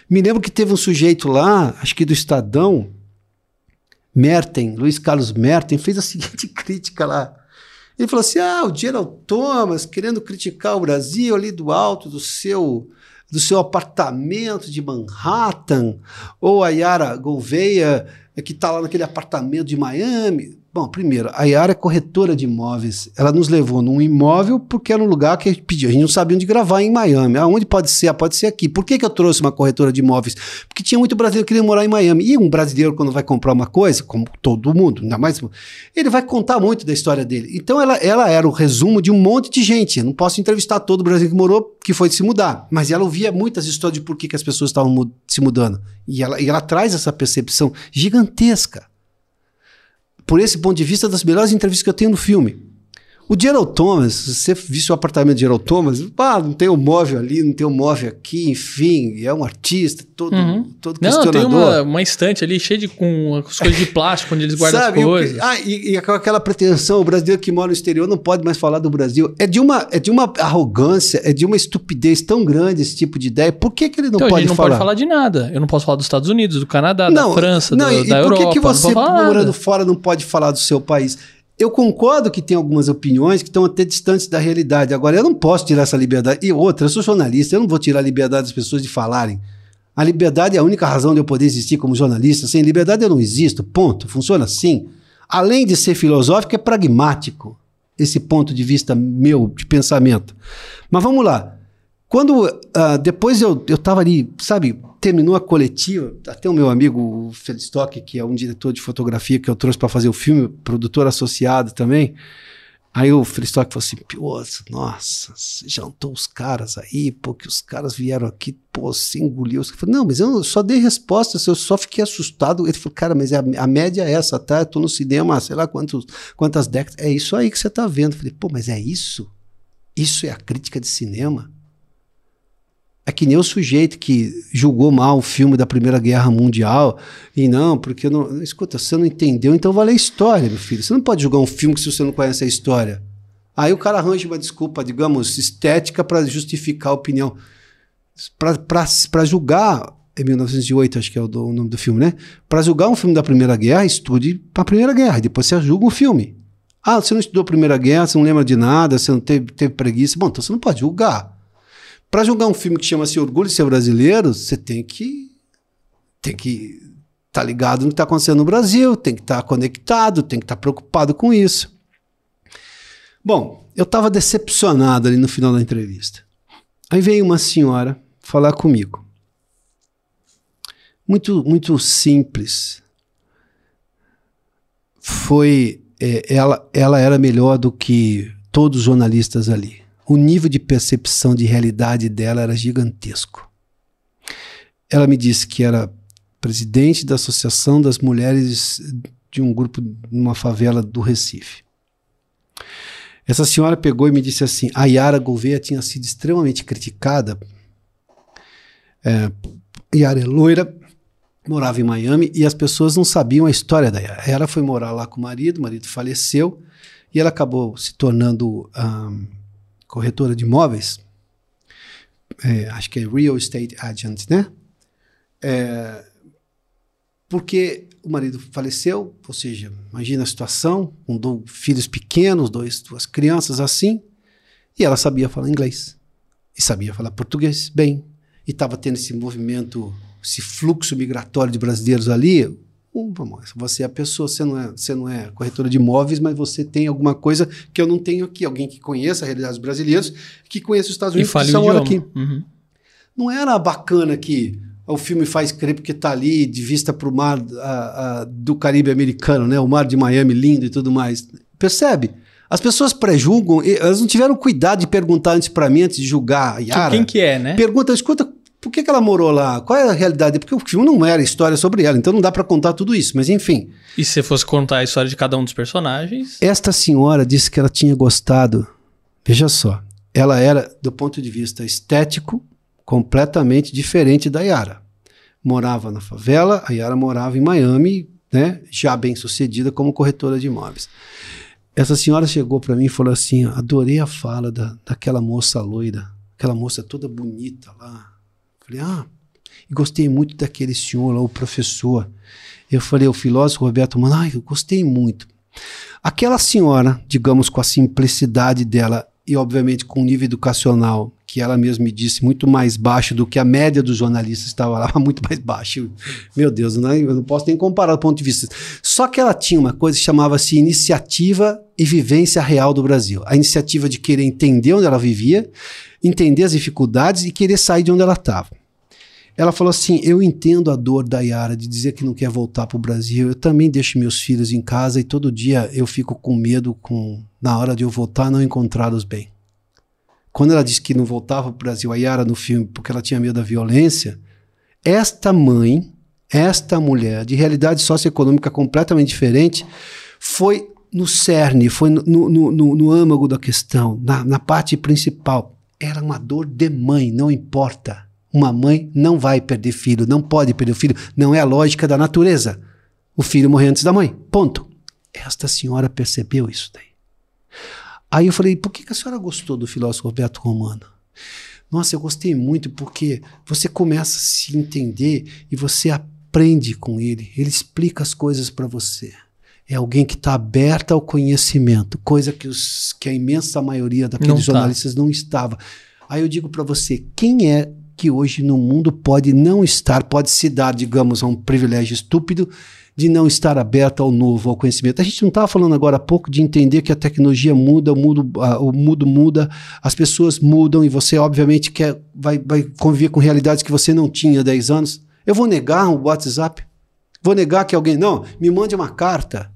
Me lembro que teve um sujeito lá, acho que do Estadão, Merten, Luiz Carlos Merten, fez a seguinte crítica lá. Ele falou assim: ah, o Gerald Thomas querendo criticar o Brasil ali do alto do seu do seu apartamento de Manhattan, ou a Yara Gouveia, que está lá naquele apartamento de Miami. Bom, primeiro, a Yara é corretora de imóveis. Ela nos levou num imóvel porque era um lugar que a gente pediu. A gente não sabia onde gravar em Miami. Aonde pode ser? Ah, pode ser aqui. Por que, que eu trouxe uma corretora de imóveis? Porque tinha muito brasileiro que queria morar em Miami. E um brasileiro, quando vai comprar uma coisa, como todo mundo, ainda mais, ele vai contar muito da história dele. Então ela, ela era o resumo de um monte de gente. Eu não posso entrevistar todo o brasileiro que morou, que foi se mudar. Mas ela ouvia muitas histórias de por que, que as pessoas estavam se mudando. E ela, e ela traz essa percepção gigantesca por esse ponto de vista, das melhores entrevistas que eu tenho no filme. O Gerald Thomas, se você visse o apartamento de Gerald Thomas, ah, não tem um móvel ali, não tem um móvel aqui, enfim, é um artista, todo, uhum. todo não, questionador. Não, tem uma, uma estante ali cheia de com as coisas de plástico, onde eles guardam Sabe, as coisas. ah, e, e, aquela pretensão, o brasileiro que mora no exterior não pode mais falar do Brasil. É de uma, é de uma arrogância, é de uma estupidez tão grande esse tipo de ideia. Por que, que ele não então, pode a gente não falar? pode falar de nada. Eu não posso falar dos Estados Unidos, do Canadá, não, da França, não, do, da Europa. Por que, que você, morando fora, não pode falar do seu país? Eu concordo que tem algumas opiniões que estão até distantes da realidade. Agora, eu não posso tirar essa liberdade. E outra, eu sou jornalista, eu não vou tirar a liberdade das pessoas de falarem. A liberdade é a única razão de eu poder existir como jornalista. Sem liberdade eu não existo. Ponto. Funciona assim. Além de ser filosófico, é pragmático esse ponto de vista meu de pensamento. Mas vamos lá. Quando uh, depois eu estava ali, sabe, terminou a coletiva, até o meu amigo Felistock, que é um diretor de fotografia que eu trouxe para fazer o filme, produtor associado também. Aí o Felistock falou assim: Pioso, nossa, você jantou os caras aí, porque os caras vieram aqui, pô, você engoliu. Eu falei: Não, mas eu só dei resposta, eu só fiquei assustado. Ele falou: Cara, mas a, a média é essa, tá? Eu tô no cinema, sei lá quantos, quantas décadas. É isso aí que você tá vendo. Eu falei: Pô, mas é isso? Isso é a crítica de cinema? É que nem o sujeito que julgou mal o filme da Primeira Guerra Mundial e não, porque não. Escuta, você não entendeu, então vale a história, meu filho. Você não pode julgar um filme se você não conhece a história. Aí o cara arranja uma desculpa, digamos, estética para justificar a opinião. Para julgar, em 1908, acho que é o, do, o nome do filme, né? Para julgar um filme da Primeira Guerra, estude a Primeira Guerra, depois você julga o filme. Ah, você não estudou a Primeira Guerra, você não lembra de nada, você não teve, teve preguiça. Bom, então você não pode julgar. Para julgar um filme que chama-se Orgulho de Ser Brasileiro, você tem que tem que estar tá ligado no que está acontecendo no Brasil, tem que estar tá conectado, tem que estar tá preocupado com isso. Bom, eu estava decepcionado ali no final da entrevista. Aí veio uma senhora falar comigo. Muito, muito simples. Foi. É, ela, ela era melhor do que todos os jornalistas ali. O nível de percepção de realidade dela era gigantesco. Ela me disse que era presidente da Associação das Mulheres de um grupo numa favela do Recife. Essa senhora pegou e me disse assim: a Yara Gouveia tinha sido extremamente criticada. É, Yara é loira, morava em Miami e as pessoas não sabiam a história da Yara. Ela foi morar lá com o marido, o marido faleceu e ela acabou se tornando um, corretora de imóveis. É, acho que é Real Estate Agent, né? É, porque o marido faleceu, ou seja, imagina a situação, com dois filhos pequenos, dois, duas crianças assim, e ela sabia falar inglês, e sabia falar português bem, e estava tendo esse movimento, esse fluxo migratório de brasileiros ali. Você é a pessoa, você não é, você não é corretora de imóveis, mas você tem alguma coisa que eu não tenho aqui, alguém que conheça a realidade dos brasileiros, que conheça os Estados Unidos, e que são aqui. Uhum. Não era bacana que o filme faz crer porque está ali de vista para o mar a, a, do Caribe americano, né? O mar de Miami lindo e tudo mais. Percebe? As pessoas pré-julgam, elas não tiveram cuidado de perguntar antes para mim, antes de julgar Yara. Quem que é, né? Pergunta, escuta, por que, que ela morou lá? Qual é a realidade? Porque o filme não era história sobre ela, então não dá para contar tudo isso, mas enfim. E se fosse contar a história de cada um dos personagens? Esta senhora disse que ela tinha gostado, veja só, ela era, do ponto de vista estético, completamente diferente da Yara. Morava na favela, a Yara morava em Miami, né, já bem sucedida como corretora de imóveis. Essa senhora chegou para mim e falou assim: adorei a fala da, daquela moça loira, aquela moça toda bonita lá. Falei, ah, e gostei muito daquele senhor lá, o professor. Eu falei, o filósofo Roberto Mano, ah, eu gostei muito. Aquela senhora, digamos, com a simplicidade dela e, obviamente, com o nível educacional que ela mesma me disse, muito mais baixo do que a média dos jornalistas estava lá, muito mais baixo. Meu Deus, não, é, eu não posso nem comparar do ponto de vista. Só que ela tinha uma coisa que chamava-se iniciativa e vivência real do Brasil. A iniciativa de querer entender onde ela vivia, entender as dificuldades e querer sair de onde ela estava. Ela falou assim: Eu entendo a dor da Yara de dizer que não quer voltar para o Brasil. Eu também deixo meus filhos em casa e todo dia eu fico com medo, com na hora de eu voltar, não encontrá-los bem quando ela disse que não voltava para o Brasil, a Yara no filme, porque ela tinha medo da violência, esta mãe, esta mulher, de realidade socioeconômica completamente diferente, foi no cerne, foi no, no, no, no âmago da questão, na, na parte principal. Era uma dor de mãe, não importa. Uma mãe não vai perder filho, não pode perder filho, não é a lógica da natureza. O filho morrer antes da mãe. Ponto. Esta senhora percebeu isso daí. Aí eu falei, por que, que a senhora gostou do filósofo Roberto Romano? Nossa, eu gostei muito porque você começa a se entender e você aprende com ele. Ele explica as coisas para você. É alguém que está aberto ao conhecimento, coisa que, os, que a imensa maioria daqueles não tá. jornalistas tá. não estava. Aí eu digo para você, quem é que hoje no mundo pode não estar, pode se dar, digamos, a um privilégio estúpido de não estar aberta ao novo, ao conhecimento. A gente não estava falando agora há pouco de entender que a tecnologia muda, o mundo, o mundo muda, as pessoas mudam e você, obviamente, quer, vai, vai conviver com realidades que você não tinha há 10 anos. Eu vou negar o WhatsApp? Vou negar que alguém. Não, me mande uma carta.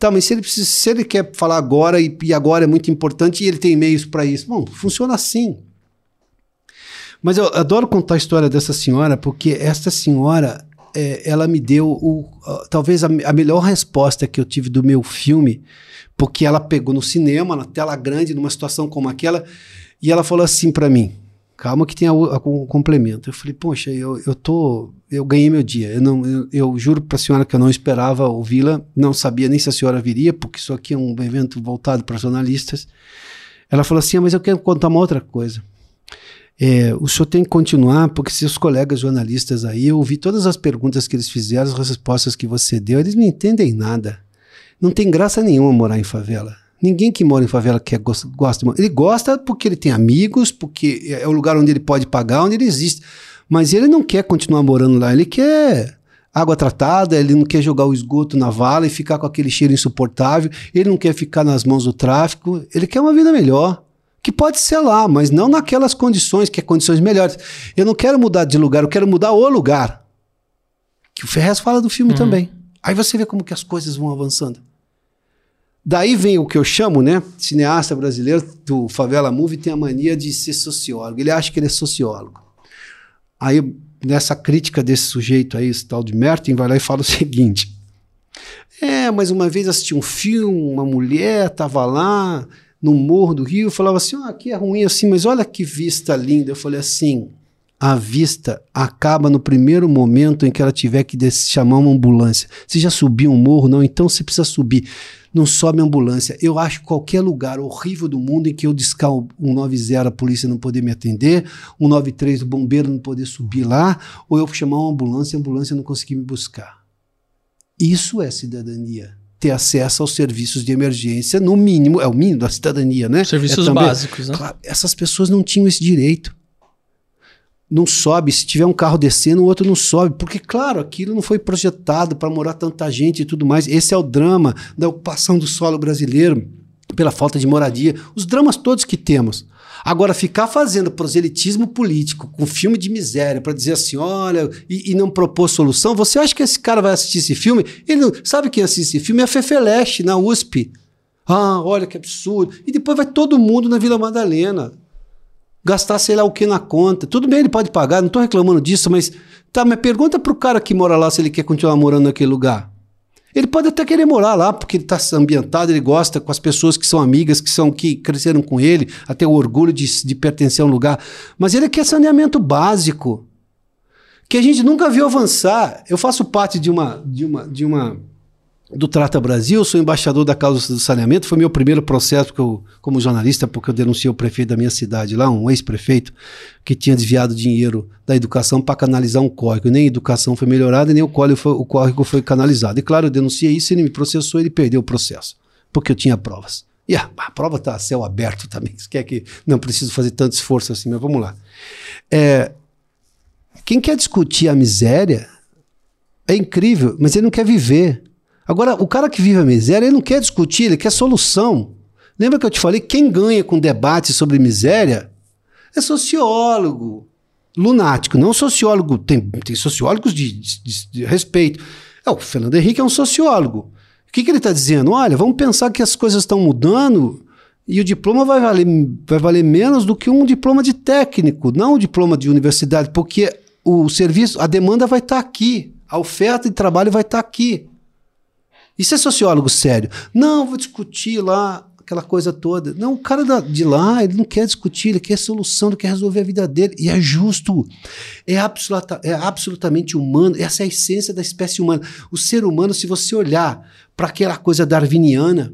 Tá, mas se ele, precisa, se ele quer falar agora e, e agora é muito importante e ele tem meios para isso. Bom, funciona assim. Mas eu adoro contar a história dessa senhora, porque essa senhora é, ela me deu o, uh, talvez a, a, melhor resposta que eu tive do meu filme, porque ela pegou no cinema, na tela grande, numa situação como aquela, e ela falou assim para mim: calma que tem a, a, um complemento. Eu falei, poxa, eu, eu tô, eu ganhei meu dia. Eu, não, eu, eu juro para a senhora que eu não esperava ouvi-la, não sabia nem se a senhora viria, porque isso aqui é um evento voltado para jornalistas. Ela falou assim, ah, mas eu quero contar uma outra coisa. É, o senhor tem que continuar, porque seus colegas jornalistas aí, eu ouvi todas as perguntas que eles fizeram, as respostas que você deu, eles não entendem nada. Não tem graça nenhuma morar em favela. Ninguém que mora em favela quer, gosta, gosta. Ele gosta porque ele tem amigos, porque é o lugar onde ele pode pagar, onde ele existe. Mas ele não quer continuar morando lá, ele quer água tratada, ele não quer jogar o esgoto na vala e ficar com aquele cheiro insuportável, ele não quer ficar nas mãos do tráfico, ele quer uma vida melhor. Que pode ser lá, mas não naquelas condições, que é condições melhores. Eu não quero mudar de lugar, eu quero mudar o lugar. Que o Ferrez fala do filme uhum. também. Aí você vê como que as coisas vão avançando. Daí vem o que eu chamo, né? Cineasta brasileiro do Favela Movie tem a mania de ser sociólogo. Ele acha que ele é sociólogo. Aí, nessa crítica desse sujeito aí, esse tal de Merton, vai lá e fala o seguinte: É, mas uma vez assisti um filme, uma mulher estava lá no Morro do Rio, falava assim: ah, aqui é ruim assim, mas olha que vista linda. Eu falei assim: a vista acaba no primeiro momento em que ela tiver que chamar uma ambulância. Você já subiu um morro? Não, então você precisa subir não sobe ambulância. Eu acho qualquer lugar horrível do mundo em que eu discar um 90 a polícia não poder me atender, um 93 o bombeiro não poder subir lá, ou eu chamar uma ambulância e a ambulância não conseguir me buscar. Isso é cidadania. Ter acesso aos serviços de emergência, no mínimo, é o mínimo da cidadania, né? Serviços é também, básicos, né? Claro, essas pessoas não tinham esse direito não sobe. Se tiver um carro descendo, o outro não sobe. Porque, claro, aquilo não foi projetado para morar tanta gente e tudo mais. Esse é o drama da ocupação do solo brasileiro pela falta de moradia. Os dramas todos que temos. Agora, ficar fazendo proselitismo político com filme de miséria para dizer assim, olha, e, e, não propor solução, você acha que esse cara vai assistir esse filme? Ele não, sabe quem assiste esse filme? É a Fefeleste, na USP. Ah, olha que absurdo. E depois vai todo mundo na Vila Madalena gastar sei lá o que na conta. Tudo bem, ele pode pagar, não estou reclamando disso, mas tá, mas pergunta pro cara que mora lá se ele quer continuar morando naquele lugar. Ele pode até querer morar lá, porque ele está ambientado, ele gosta com as pessoas que são amigas, que são que cresceram com ele, até o orgulho de, de pertencer a um lugar. Mas ele quer saneamento básico, que a gente nunca viu avançar. Eu faço parte de uma, de uma, de uma do Trata Brasil, sou embaixador da causa do saneamento, foi meu primeiro processo eu, como jornalista, porque eu denunciei o prefeito da minha cidade lá, um ex-prefeito, que tinha desviado dinheiro da educação para canalizar um córrego. Nem a educação foi melhorada, nem o córrego, foi, o córrego foi canalizado. E claro, eu denunciei isso, ele me processou, ele perdeu o processo, porque eu tinha provas. E a, a prova está a céu aberto também, quer que não preciso fazer tanto esforço assim, mas vamos lá. É, quem quer discutir a miséria é incrível, mas ele não quer viver. Agora, o cara que vive a miséria, ele não quer discutir, ele quer solução. Lembra que eu te falei? Quem ganha com debate sobre miséria é sociólogo, lunático, não sociólogo. Tem, tem sociólogos de, de, de respeito. É, o Fernando Henrique é um sociólogo. O que, que ele está dizendo? Olha, vamos pensar que as coisas estão mudando e o diploma vai valer, vai valer menos do que um diploma de técnico, não um diploma de universidade, porque o serviço, a demanda vai estar tá aqui, a oferta de trabalho vai estar tá aqui. Isso é sociólogo sério. Não, vou discutir lá aquela coisa toda. Não, o cara de lá, ele não quer discutir, ele quer solução, ele quer resolver a vida dele. E é justo. É, absoluta, é absolutamente humano. Essa é a essência da espécie humana. O ser humano, se você olhar para aquela coisa darwiniana,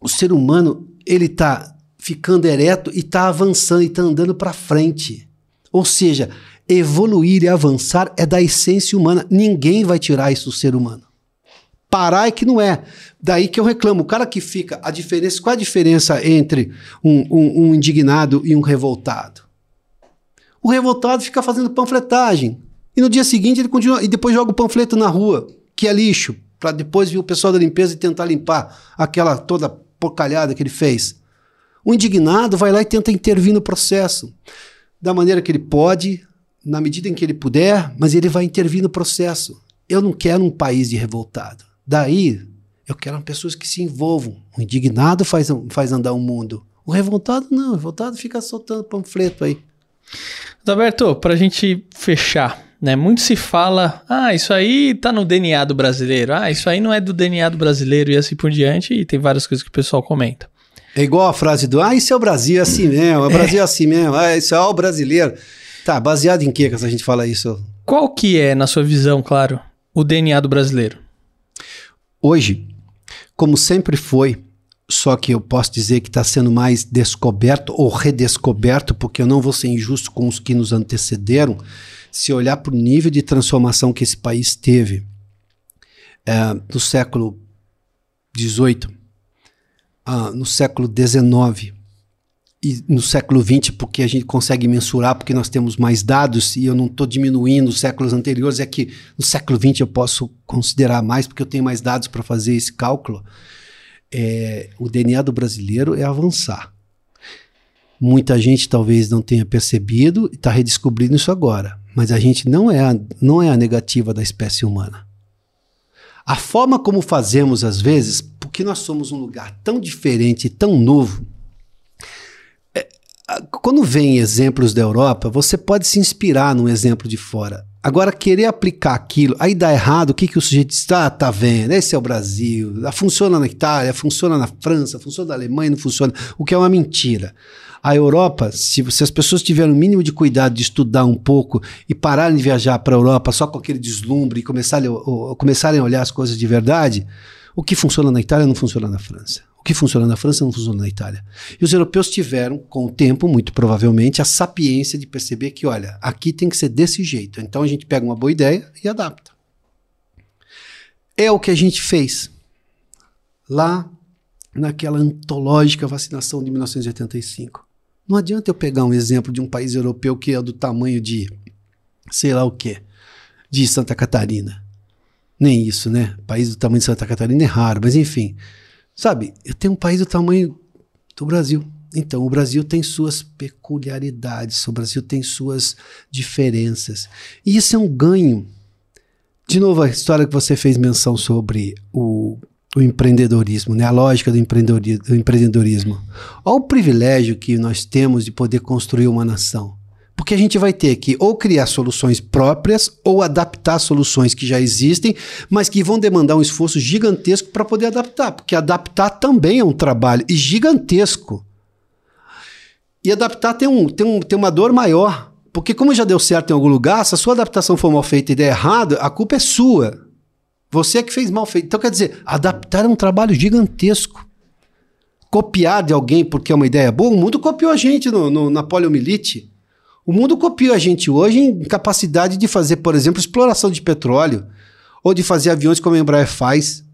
o ser humano, ele está ficando ereto e está avançando e está andando para frente. Ou seja, evoluir e avançar é da essência humana. Ninguém vai tirar isso do ser humano parar é que não é. Daí que eu reclamo. O cara que fica, a diferença, qual a diferença entre um, um, um indignado e um revoltado? O revoltado fica fazendo panfletagem. E no dia seguinte ele continua, e depois joga o panfleto na rua, que é lixo, para depois vir o pessoal da limpeza e tentar limpar aquela toda porcalhada que ele fez. O indignado vai lá e tenta intervir no processo, da maneira que ele pode, na medida em que ele puder, mas ele vai intervir no processo. Eu não quero um país de revoltado. Daí, eu quero pessoas que se envolvam. O indignado faz, faz andar o mundo. O revoltado não, o revoltado fica soltando panfleto aí. Roberto, para a gente fechar, né? Muito se fala, ah, isso aí tá no DNA do brasileiro, ah, isso aí não é do DNA do brasileiro e assim por diante, e tem várias coisas que o pessoal comenta. É igual a frase do, ah, isso é o Brasil, é assim mesmo, o Brasil é, é assim mesmo, ah, isso é o brasileiro. Tá, baseado em que que a gente fala isso? Qual que é, na sua visão, claro, o DNA do brasileiro? Hoje, como sempre foi, só que eu posso dizer que está sendo mais descoberto ou redescoberto, porque eu não vou ser injusto com os que nos antecederam, se olhar para o nível de transformação que esse país teve é, no século XVIII, ah, no século XIX e no século XX, porque a gente consegue mensurar, porque nós temos mais dados, e eu não estou diminuindo os séculos anteriores, é que no século XX eu posso considerar mais, porque eu tenho mais dados para fazer esse cálculo. É, o DNA do brasileiro é avançar. Muita gente talvez não tenha percebido e está redescobrindo isso agora, mas a gente não é a, não é a negativa da espécie humana. A forma como fazemos às vezes, porque nós somos um lugar tão diferente, tão novo, quando vem exemplos da Europa, você pode se inspirar num exemplo de fora. Agora, querer aplicar aquilo, aí dá errado, o que, que o sujeito diz? Ah, tá vendo, esse é o Brasil, funciona na Itália, funciona na França, funciona na Alemanha, não funciona, o que é uma mentira. A Europa, se, se as pessoas tiverem o mínimo de cuidado de estudar um pouco e pararem de viajar para a Europa só com aquele deslumbre e começarem, ou, começarem a olhar as coisas de verdade, o que funciona na Itália não funciona na França. O que funciona na França não funciona na Itália. E os europeus tiveram, com o tempo, muito provavelmente, a sapiência de perceber que, olha, aqui tem que ser desse jeito. Então a gente pega uma boa ideia e adapta. É o que a gente fez lá naquela antológica vacinação de 1985. Não adianta eu pegar um exemplo de um país europeu que é do tamanho de, sei lá o quê, de Santa Catarina. Nem isso, né? País do tamanho de Santa Catarina é raro, mas enfim. Sabe, eu tenho um país do tamanho do Brasil. Então, o Brasil tem suas peculiaridades, o Brasil tem suas diferenças. E isso é um ganho. De novo, a história que você fez menção sobre o o empreendedorismo, né? a lógica do empreendedorismo. Olha o privilégio que nós temos de poder construir uma nação. Porque a gente vai ter que ou criar soluções próprias ou adaptar soluções que já existem, mas que vão demandar um esforço gigantesco para poder adaptar. Porque adaptar também é um trabalho e gigantesco. E adaptar tem, um, tem, um, tem uma dor maior. Porque, como já deu certo em algum lugar, se a sua adaptação for mal feita e der errado, a culpa é sua. Você é que fez mal feito. Então, quer dizer, adaptar é um trabalho gigantesco. Copiar de alguém porque é uma ideia boa, o mundo copiou a gente no, no, na poliomielite. O mundo copiou a gente hoje em capacidade de fazer, por exemplo, exploração de petróleo, ou de fazer aviões como a Embraer faz,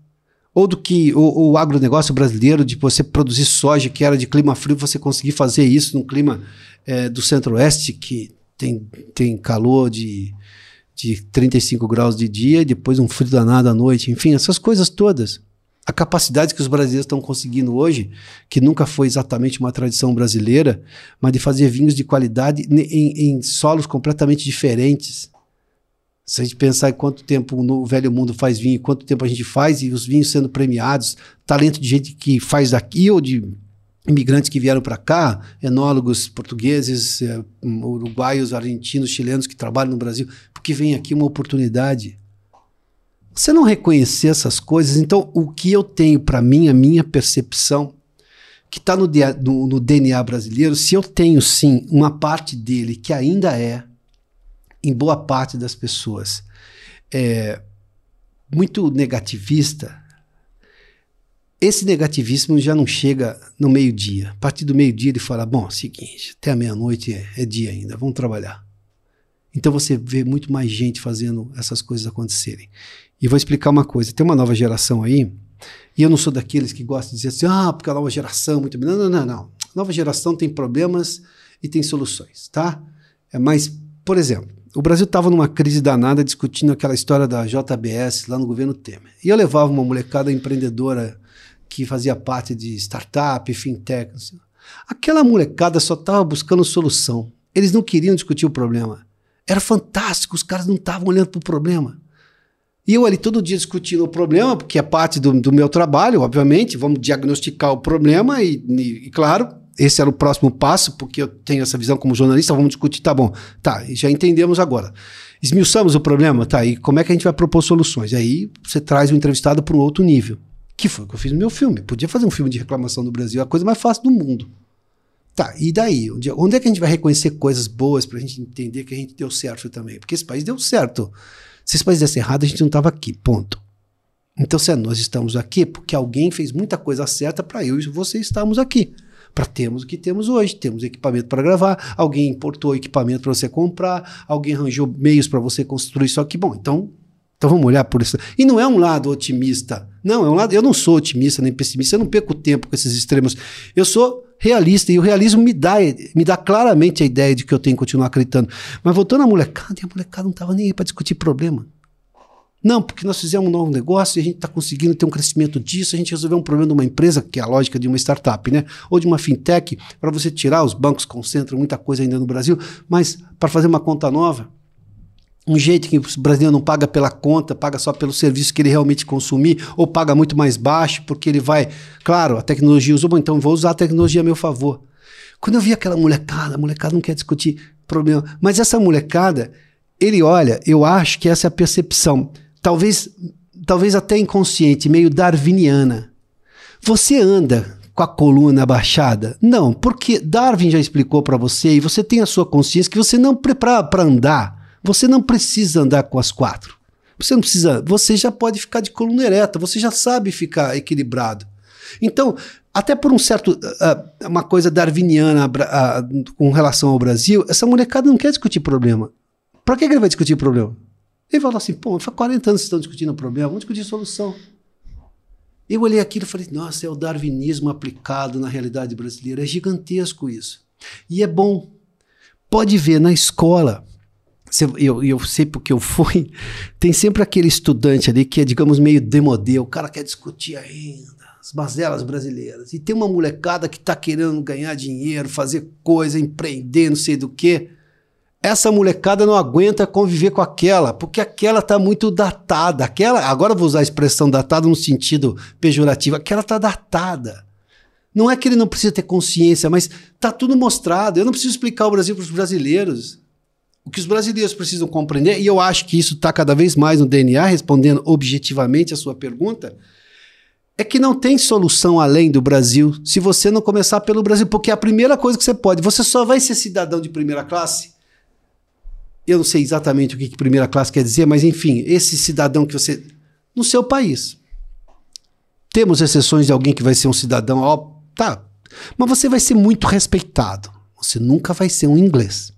ou do que o, o agronegócio brasileiro, de você produzir soja que era de clima frio, você conseguir fazer isso num clima é, do centro-oeste, que tem, tem calor de de 35 graus de dia depois um frio danado à noite, enfim, essas coisas todas. A capacidade que os brasileiros estão conseguindo hoje, que nunca foi exatamente uma tradição brasileira, mas de fazer vinhos de qualidade em, em solos completamente diferentes. Se a gente pensar em quanto tempo no velho mundo faz vinho, quanto tempo a gente faz, e os vinhos sendo premiados, talento de gente que faz daqui ou de imigrantes que vieram para cá, enólogos portugueses, é, uruguaios, argentinos, chilenos que trabalham no Brasil, porque vem aqui uma oportunidade. Você não reconhecer essas coisas, então o que eu tenho para mim, a minha percepção, que está no, no, no DNA brasileiro, se eu tenho sim uma parte dele que ainda é, em boa parte das pessoas, é, muito negativista, esse negativismo já não chega no meio-dia. A partir do meio-dia ele fala: bom, seguinte, até a meia-noite é, é, dia ainda, vamos trabalhar. Então você vê muito mais gente fazendo essas coisas acontecerem. E vou explicar uma coisa: tem uma nova geração aí, e eu não sou daqueles que gostam de dizer assim, ah, porque a nova geração, muito bem. Não, não, não, não. Nova geração tem problemas e tem soluções, tá? É, mas, por exemplo, o Brasil estava numa crise danada discutindo aquela história da JBS lá no governo Temer. E eu levava uma molecada empreendedora que fazia parte de startup, fintech. Assim. Aquela molecada só estava buscando solução. Eles não queriam discutir o problema. Era fantástico, os caras não estavam olhando para o problema. E eu ali todo dia discutindo o problema, porque é parte do, do meu trabalho, obviamente. Vamos diagnosticar o problema e, e, e, claro, esse era o próximo passo, porque eu tenho essa visão como jornalista. Vamos discutir, tá bom, tá, já entendemos agora. Esmiuçamos o problema, tá, e como é que a gente vai propor soluções? Aí você traz o entrevistado para um outro nível Que foi o que eu fiz no meu filme. Podia fazer um filme de reclamação do Brasil, é a coisa mais fácil do mundo. Tá, e daí? Onde, onde é que a gente vai reconhecer coisas boas para a gente entender que a gente deu certo também? Porque esse país deu certo. Se esse país desse errado, a gente não estava aqui. Ponto. Então, se nós estamos aqui, porque alguém fez muita coisa certa para eu e você estarmos aqui. Para termos o que temos hoje. Temos equipamento para gravar, alguém importou equipamento para você comprar, alguém arranjou meios para você construir isso aqui. Bom, então então vamos olhar por isso. E não é um lado otimista. Não, é um lado. Eu não sou otimista nem pessimista, eu não perco tempo com esses extremos. Eu sou realista e o realismo me dá, me dá claramente a ideia de que eu tenho que continuar acreditando. Mas voltando à molecada, a molecada não estava nem aí para discutir problema. Não, porque nós fizemos um novo negócio e a gente está conseguindo ter um crescimento disso, a gente resolveu um problema de uma empresa, que é a lógica de uma startup, né? Ou de uma fintech, para você tirar, os bancos concentram muita coisa ainda no Brasil, mas para fazer uma conta nova, um jeito que o brasileiro não paga pela conta, paga só pelo serviço que ele realmente consumir, ou paga muito mais baixo, porque ele vai. Claro, a tecnologia usou, então vou usar a tecnologia a meu favor. Quando eu vi aquela molecada, a molecada não quer discutir problema, mas essa molecada, ele olha, eu acho que essa é a percepção, talvez, talvez até inconsciente, meio darwiniana. Você anda com a coluna baixada? Não, porque Darwin já explicou para você e você tem a sua consciência que você não prepara para andar você não precisa andar com as quatro. Você não precisa. Você já pode ficar de coluna ereta, você já sabe ficar equilibrado. Então, até por um certo. Uh, uma coisa darwiniana uh, com relação ao Brasil, essa molecada não quer discutir problema. Para que, ele vai discutir problema? Ele fala assim: pô, faz 40 anos que estão discutindo problema, vamos discutir solução. Eu olhei aquilo e falei: nossa, é o darwinismo aplicado na realidade brasileira. É gigantesco isso. E é bom. Pode ver na escola eu, eu sei porque eu fui, tem sempre aquele estudante ali que é, digamos, meio demodê, o cara quer discutir ainda as mazelas brasileiras. E tem uma molecada que está querendo ganhar dinheiro, fazer coisa, empreender, não sei do que. Essa molecada não aguenta conviver com aquela, porque aquela está muito datada. Aquela, agora vou usar a expressão datada no sentido pejorativo, aquela está datada. Não é que ele não precisa ter consciência, mas está tudo mostrado. Eu não preciso explicar o Brasil para os brasileiros. O que os brasileiros precisam compreender, e eu acho que isso está cada vez mais no DNA, respondendo objetivamente a sua pergunta, é que não tem solução além do Brasil se você não começar pelo Brasil, porque é a primeira coisa que você pode. Você só vai ser cidadão de primeira classe. Eu não sei exatamente o que, que primeira classe quer dizer, mas enfim, esse cidadão que você. no seu país. Temos exceções de alguém que vai ser um cidadão, ó, tá. Mas você vai ser muito respeitado. Você nunca vai ser um inglês.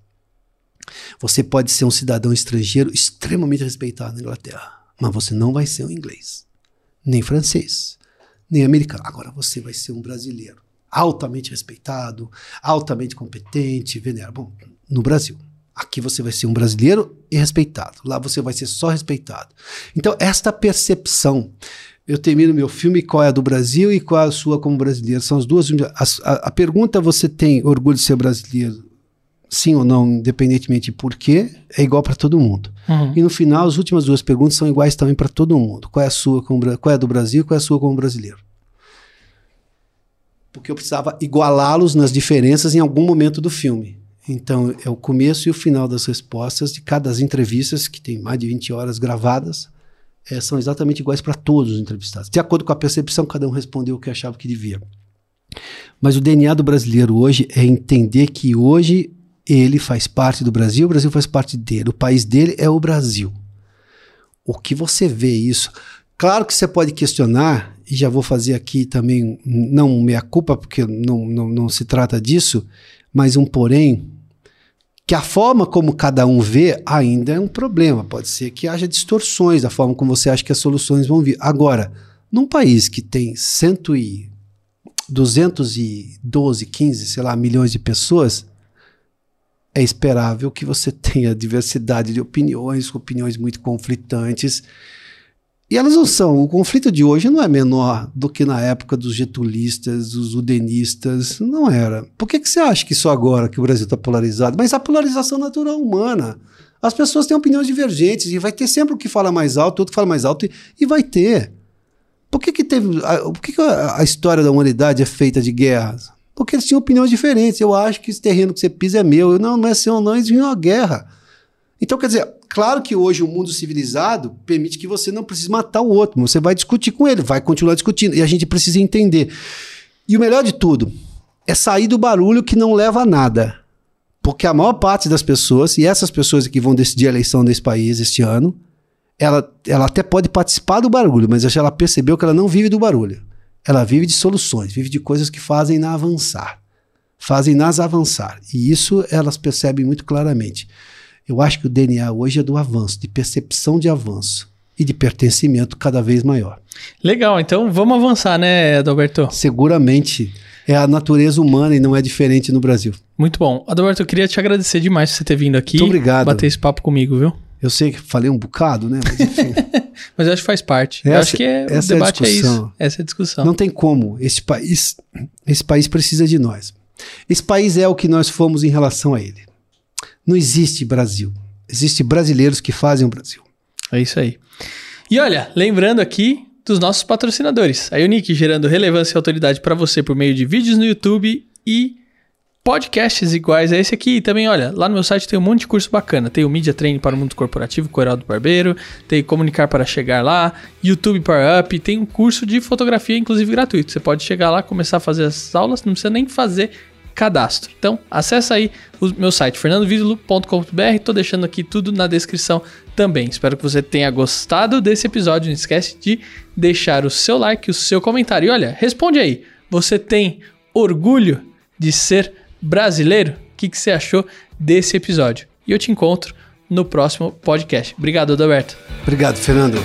Você pode ser um cidadão estrangeiro extremamente respeitado na Inglaterra, mas você não vai ser um inglês, nem francês, nem americano. Agora você vai ser um brasileiro, altamente respeitado, altamente competente, venerável. Bom, no Brasil. Aqui você vai ser um brasileiro e respeitado. Lá você vai ser só respeitado. Então, esta percepção. Eu termino meu filme qual é a do Brasil e qual é a sua como brasileiro. São as duas. A, a, a pergunta: você tem orgulho de ser brasileiro? Sim ou não, independentemente de porquê, é igual para todo mundo. Uhum. E no final, as últimas duas perguntas são iguais também para todo mundo. Qual é a sua como, qual é do Brasil, qual é a sua como brasileiro? Porque eu precisava igualá-los nas diferenças em algum momento do filme. Então, é o começo e o final das respostas de cada das entrevistas, que tem mais de 20 horas gravadas, é, são exatamente iguais para todos os entrevistados. De acordo com a percepção, cada um respondeu o que achava que devia. Mas o DNA do brasileiro hoje é entender que hoje ele faz parte do Brasil, o Brasil faz parte dele. O país dele é o Brasil. O que você vê isso? Claro que você pode questionar, e já vou fazer aqui também, não meia culpa, porque não, não, não se trata disso, mas um porém, que a forma como cada um vê ainda é um problema. Pode ser que haja distorções da forma como você acha que as soluções vão vir. Agora, num país que tem cento e 212, 15, sei lá, milhões de pessoas, é esperável que você tenha diversidade de opiniões, opiniões muito conflitantes. E elas não são. O conflito de hoje não é menor do que na época dos getulistas, dos udenistas. Não era. Por que, que você acha que só agora que o Brasil está polarizado? Mas a polarização natural humana. As pessoas têm opiniões divergentes e vai ter sempre o que fala mais alto, outro que fala mais alto, e, e vai ter. Por que, que teve. por que, que a, a história da humanidade é feita de guerras? Porque eles tinham opiniões diferentes. Eu acho que esse terreno que você pisa é meu. Eu, não, não é seu, não. Eles vinham à guerra. Então, quer dizer, Claro que hoje o mundo civilizado permite que você não precise matar o outro, você vai discutir com ele, vai continuar discutindo, e a gente precisa entender. E o melhor de tudo é sair do barulho que não leva a nada. Porque a maior parte das pessoas, e essas pessoas que vão decidir a eleição desse país este ano, ela, ela até pode participar do barulho, mas ela percebeu que ela não vive do barulho. Ela vive de soluções, vive de coisas que fazem na avançar. Fazem nas avançar. E isso elas percebem muito claramente. Eu acho que o DNA hoje é do avanço, de percepção de avanço e de pertencimento cada vez maior. Legal, então vamos avançar, né, Adalberto? Seguramente é a natureza humana e não é diferente no Brasil. Muito bom. Adalberto, eu queria te agradecer demais por você ter vindo aqui. Muito obrigado. Bater esse papo comigo, viu? Eu sei que falei um bocado, né? Mas enfim. Mas eu acho que faz parte. eu Essa- acho que é, o é debate é, discussão. isso. Essa é a discussão. Não tem como. Esse país, esse país precisa de nós. Esse país é o que nós fomos em relação a ele. Não existe Brasil. Existem brasileiros que fazem o Brasil. É isso aí. E olha, lembrando aqui dos nossos patrocinadores. A Unique gerando relevância e autoridade para você por meio de vídeos no YouTube e podcasts iguais a esse aqui. E também, olha, lá no meu site tem um monte de curso bacana. Tem o Media Training para o Mundo Corporativo com o Heraldo Barbeiro, tem Comunicar para Chegar Lá, YouTube Power Up, tem um curso de fotografia, inclusive gratuito. Você pode chegar lá, começar a fazer as aulas, não precisa nem fazer cadastro. Então, acessa aí o meu site fernandovidulo.com.br, tô deixando aqui tudo na descrição também. Espero que você tenha gostado desse episódio. Não esquece de deixar o seu like, o seu comentário. E olha, responde aí. Você tem orgulho de ser brasileiro? O que, que você achou desse episódio? E eu te encontro no próximo podcast. Obrigado, Adalberto. Obrigado, Fernando.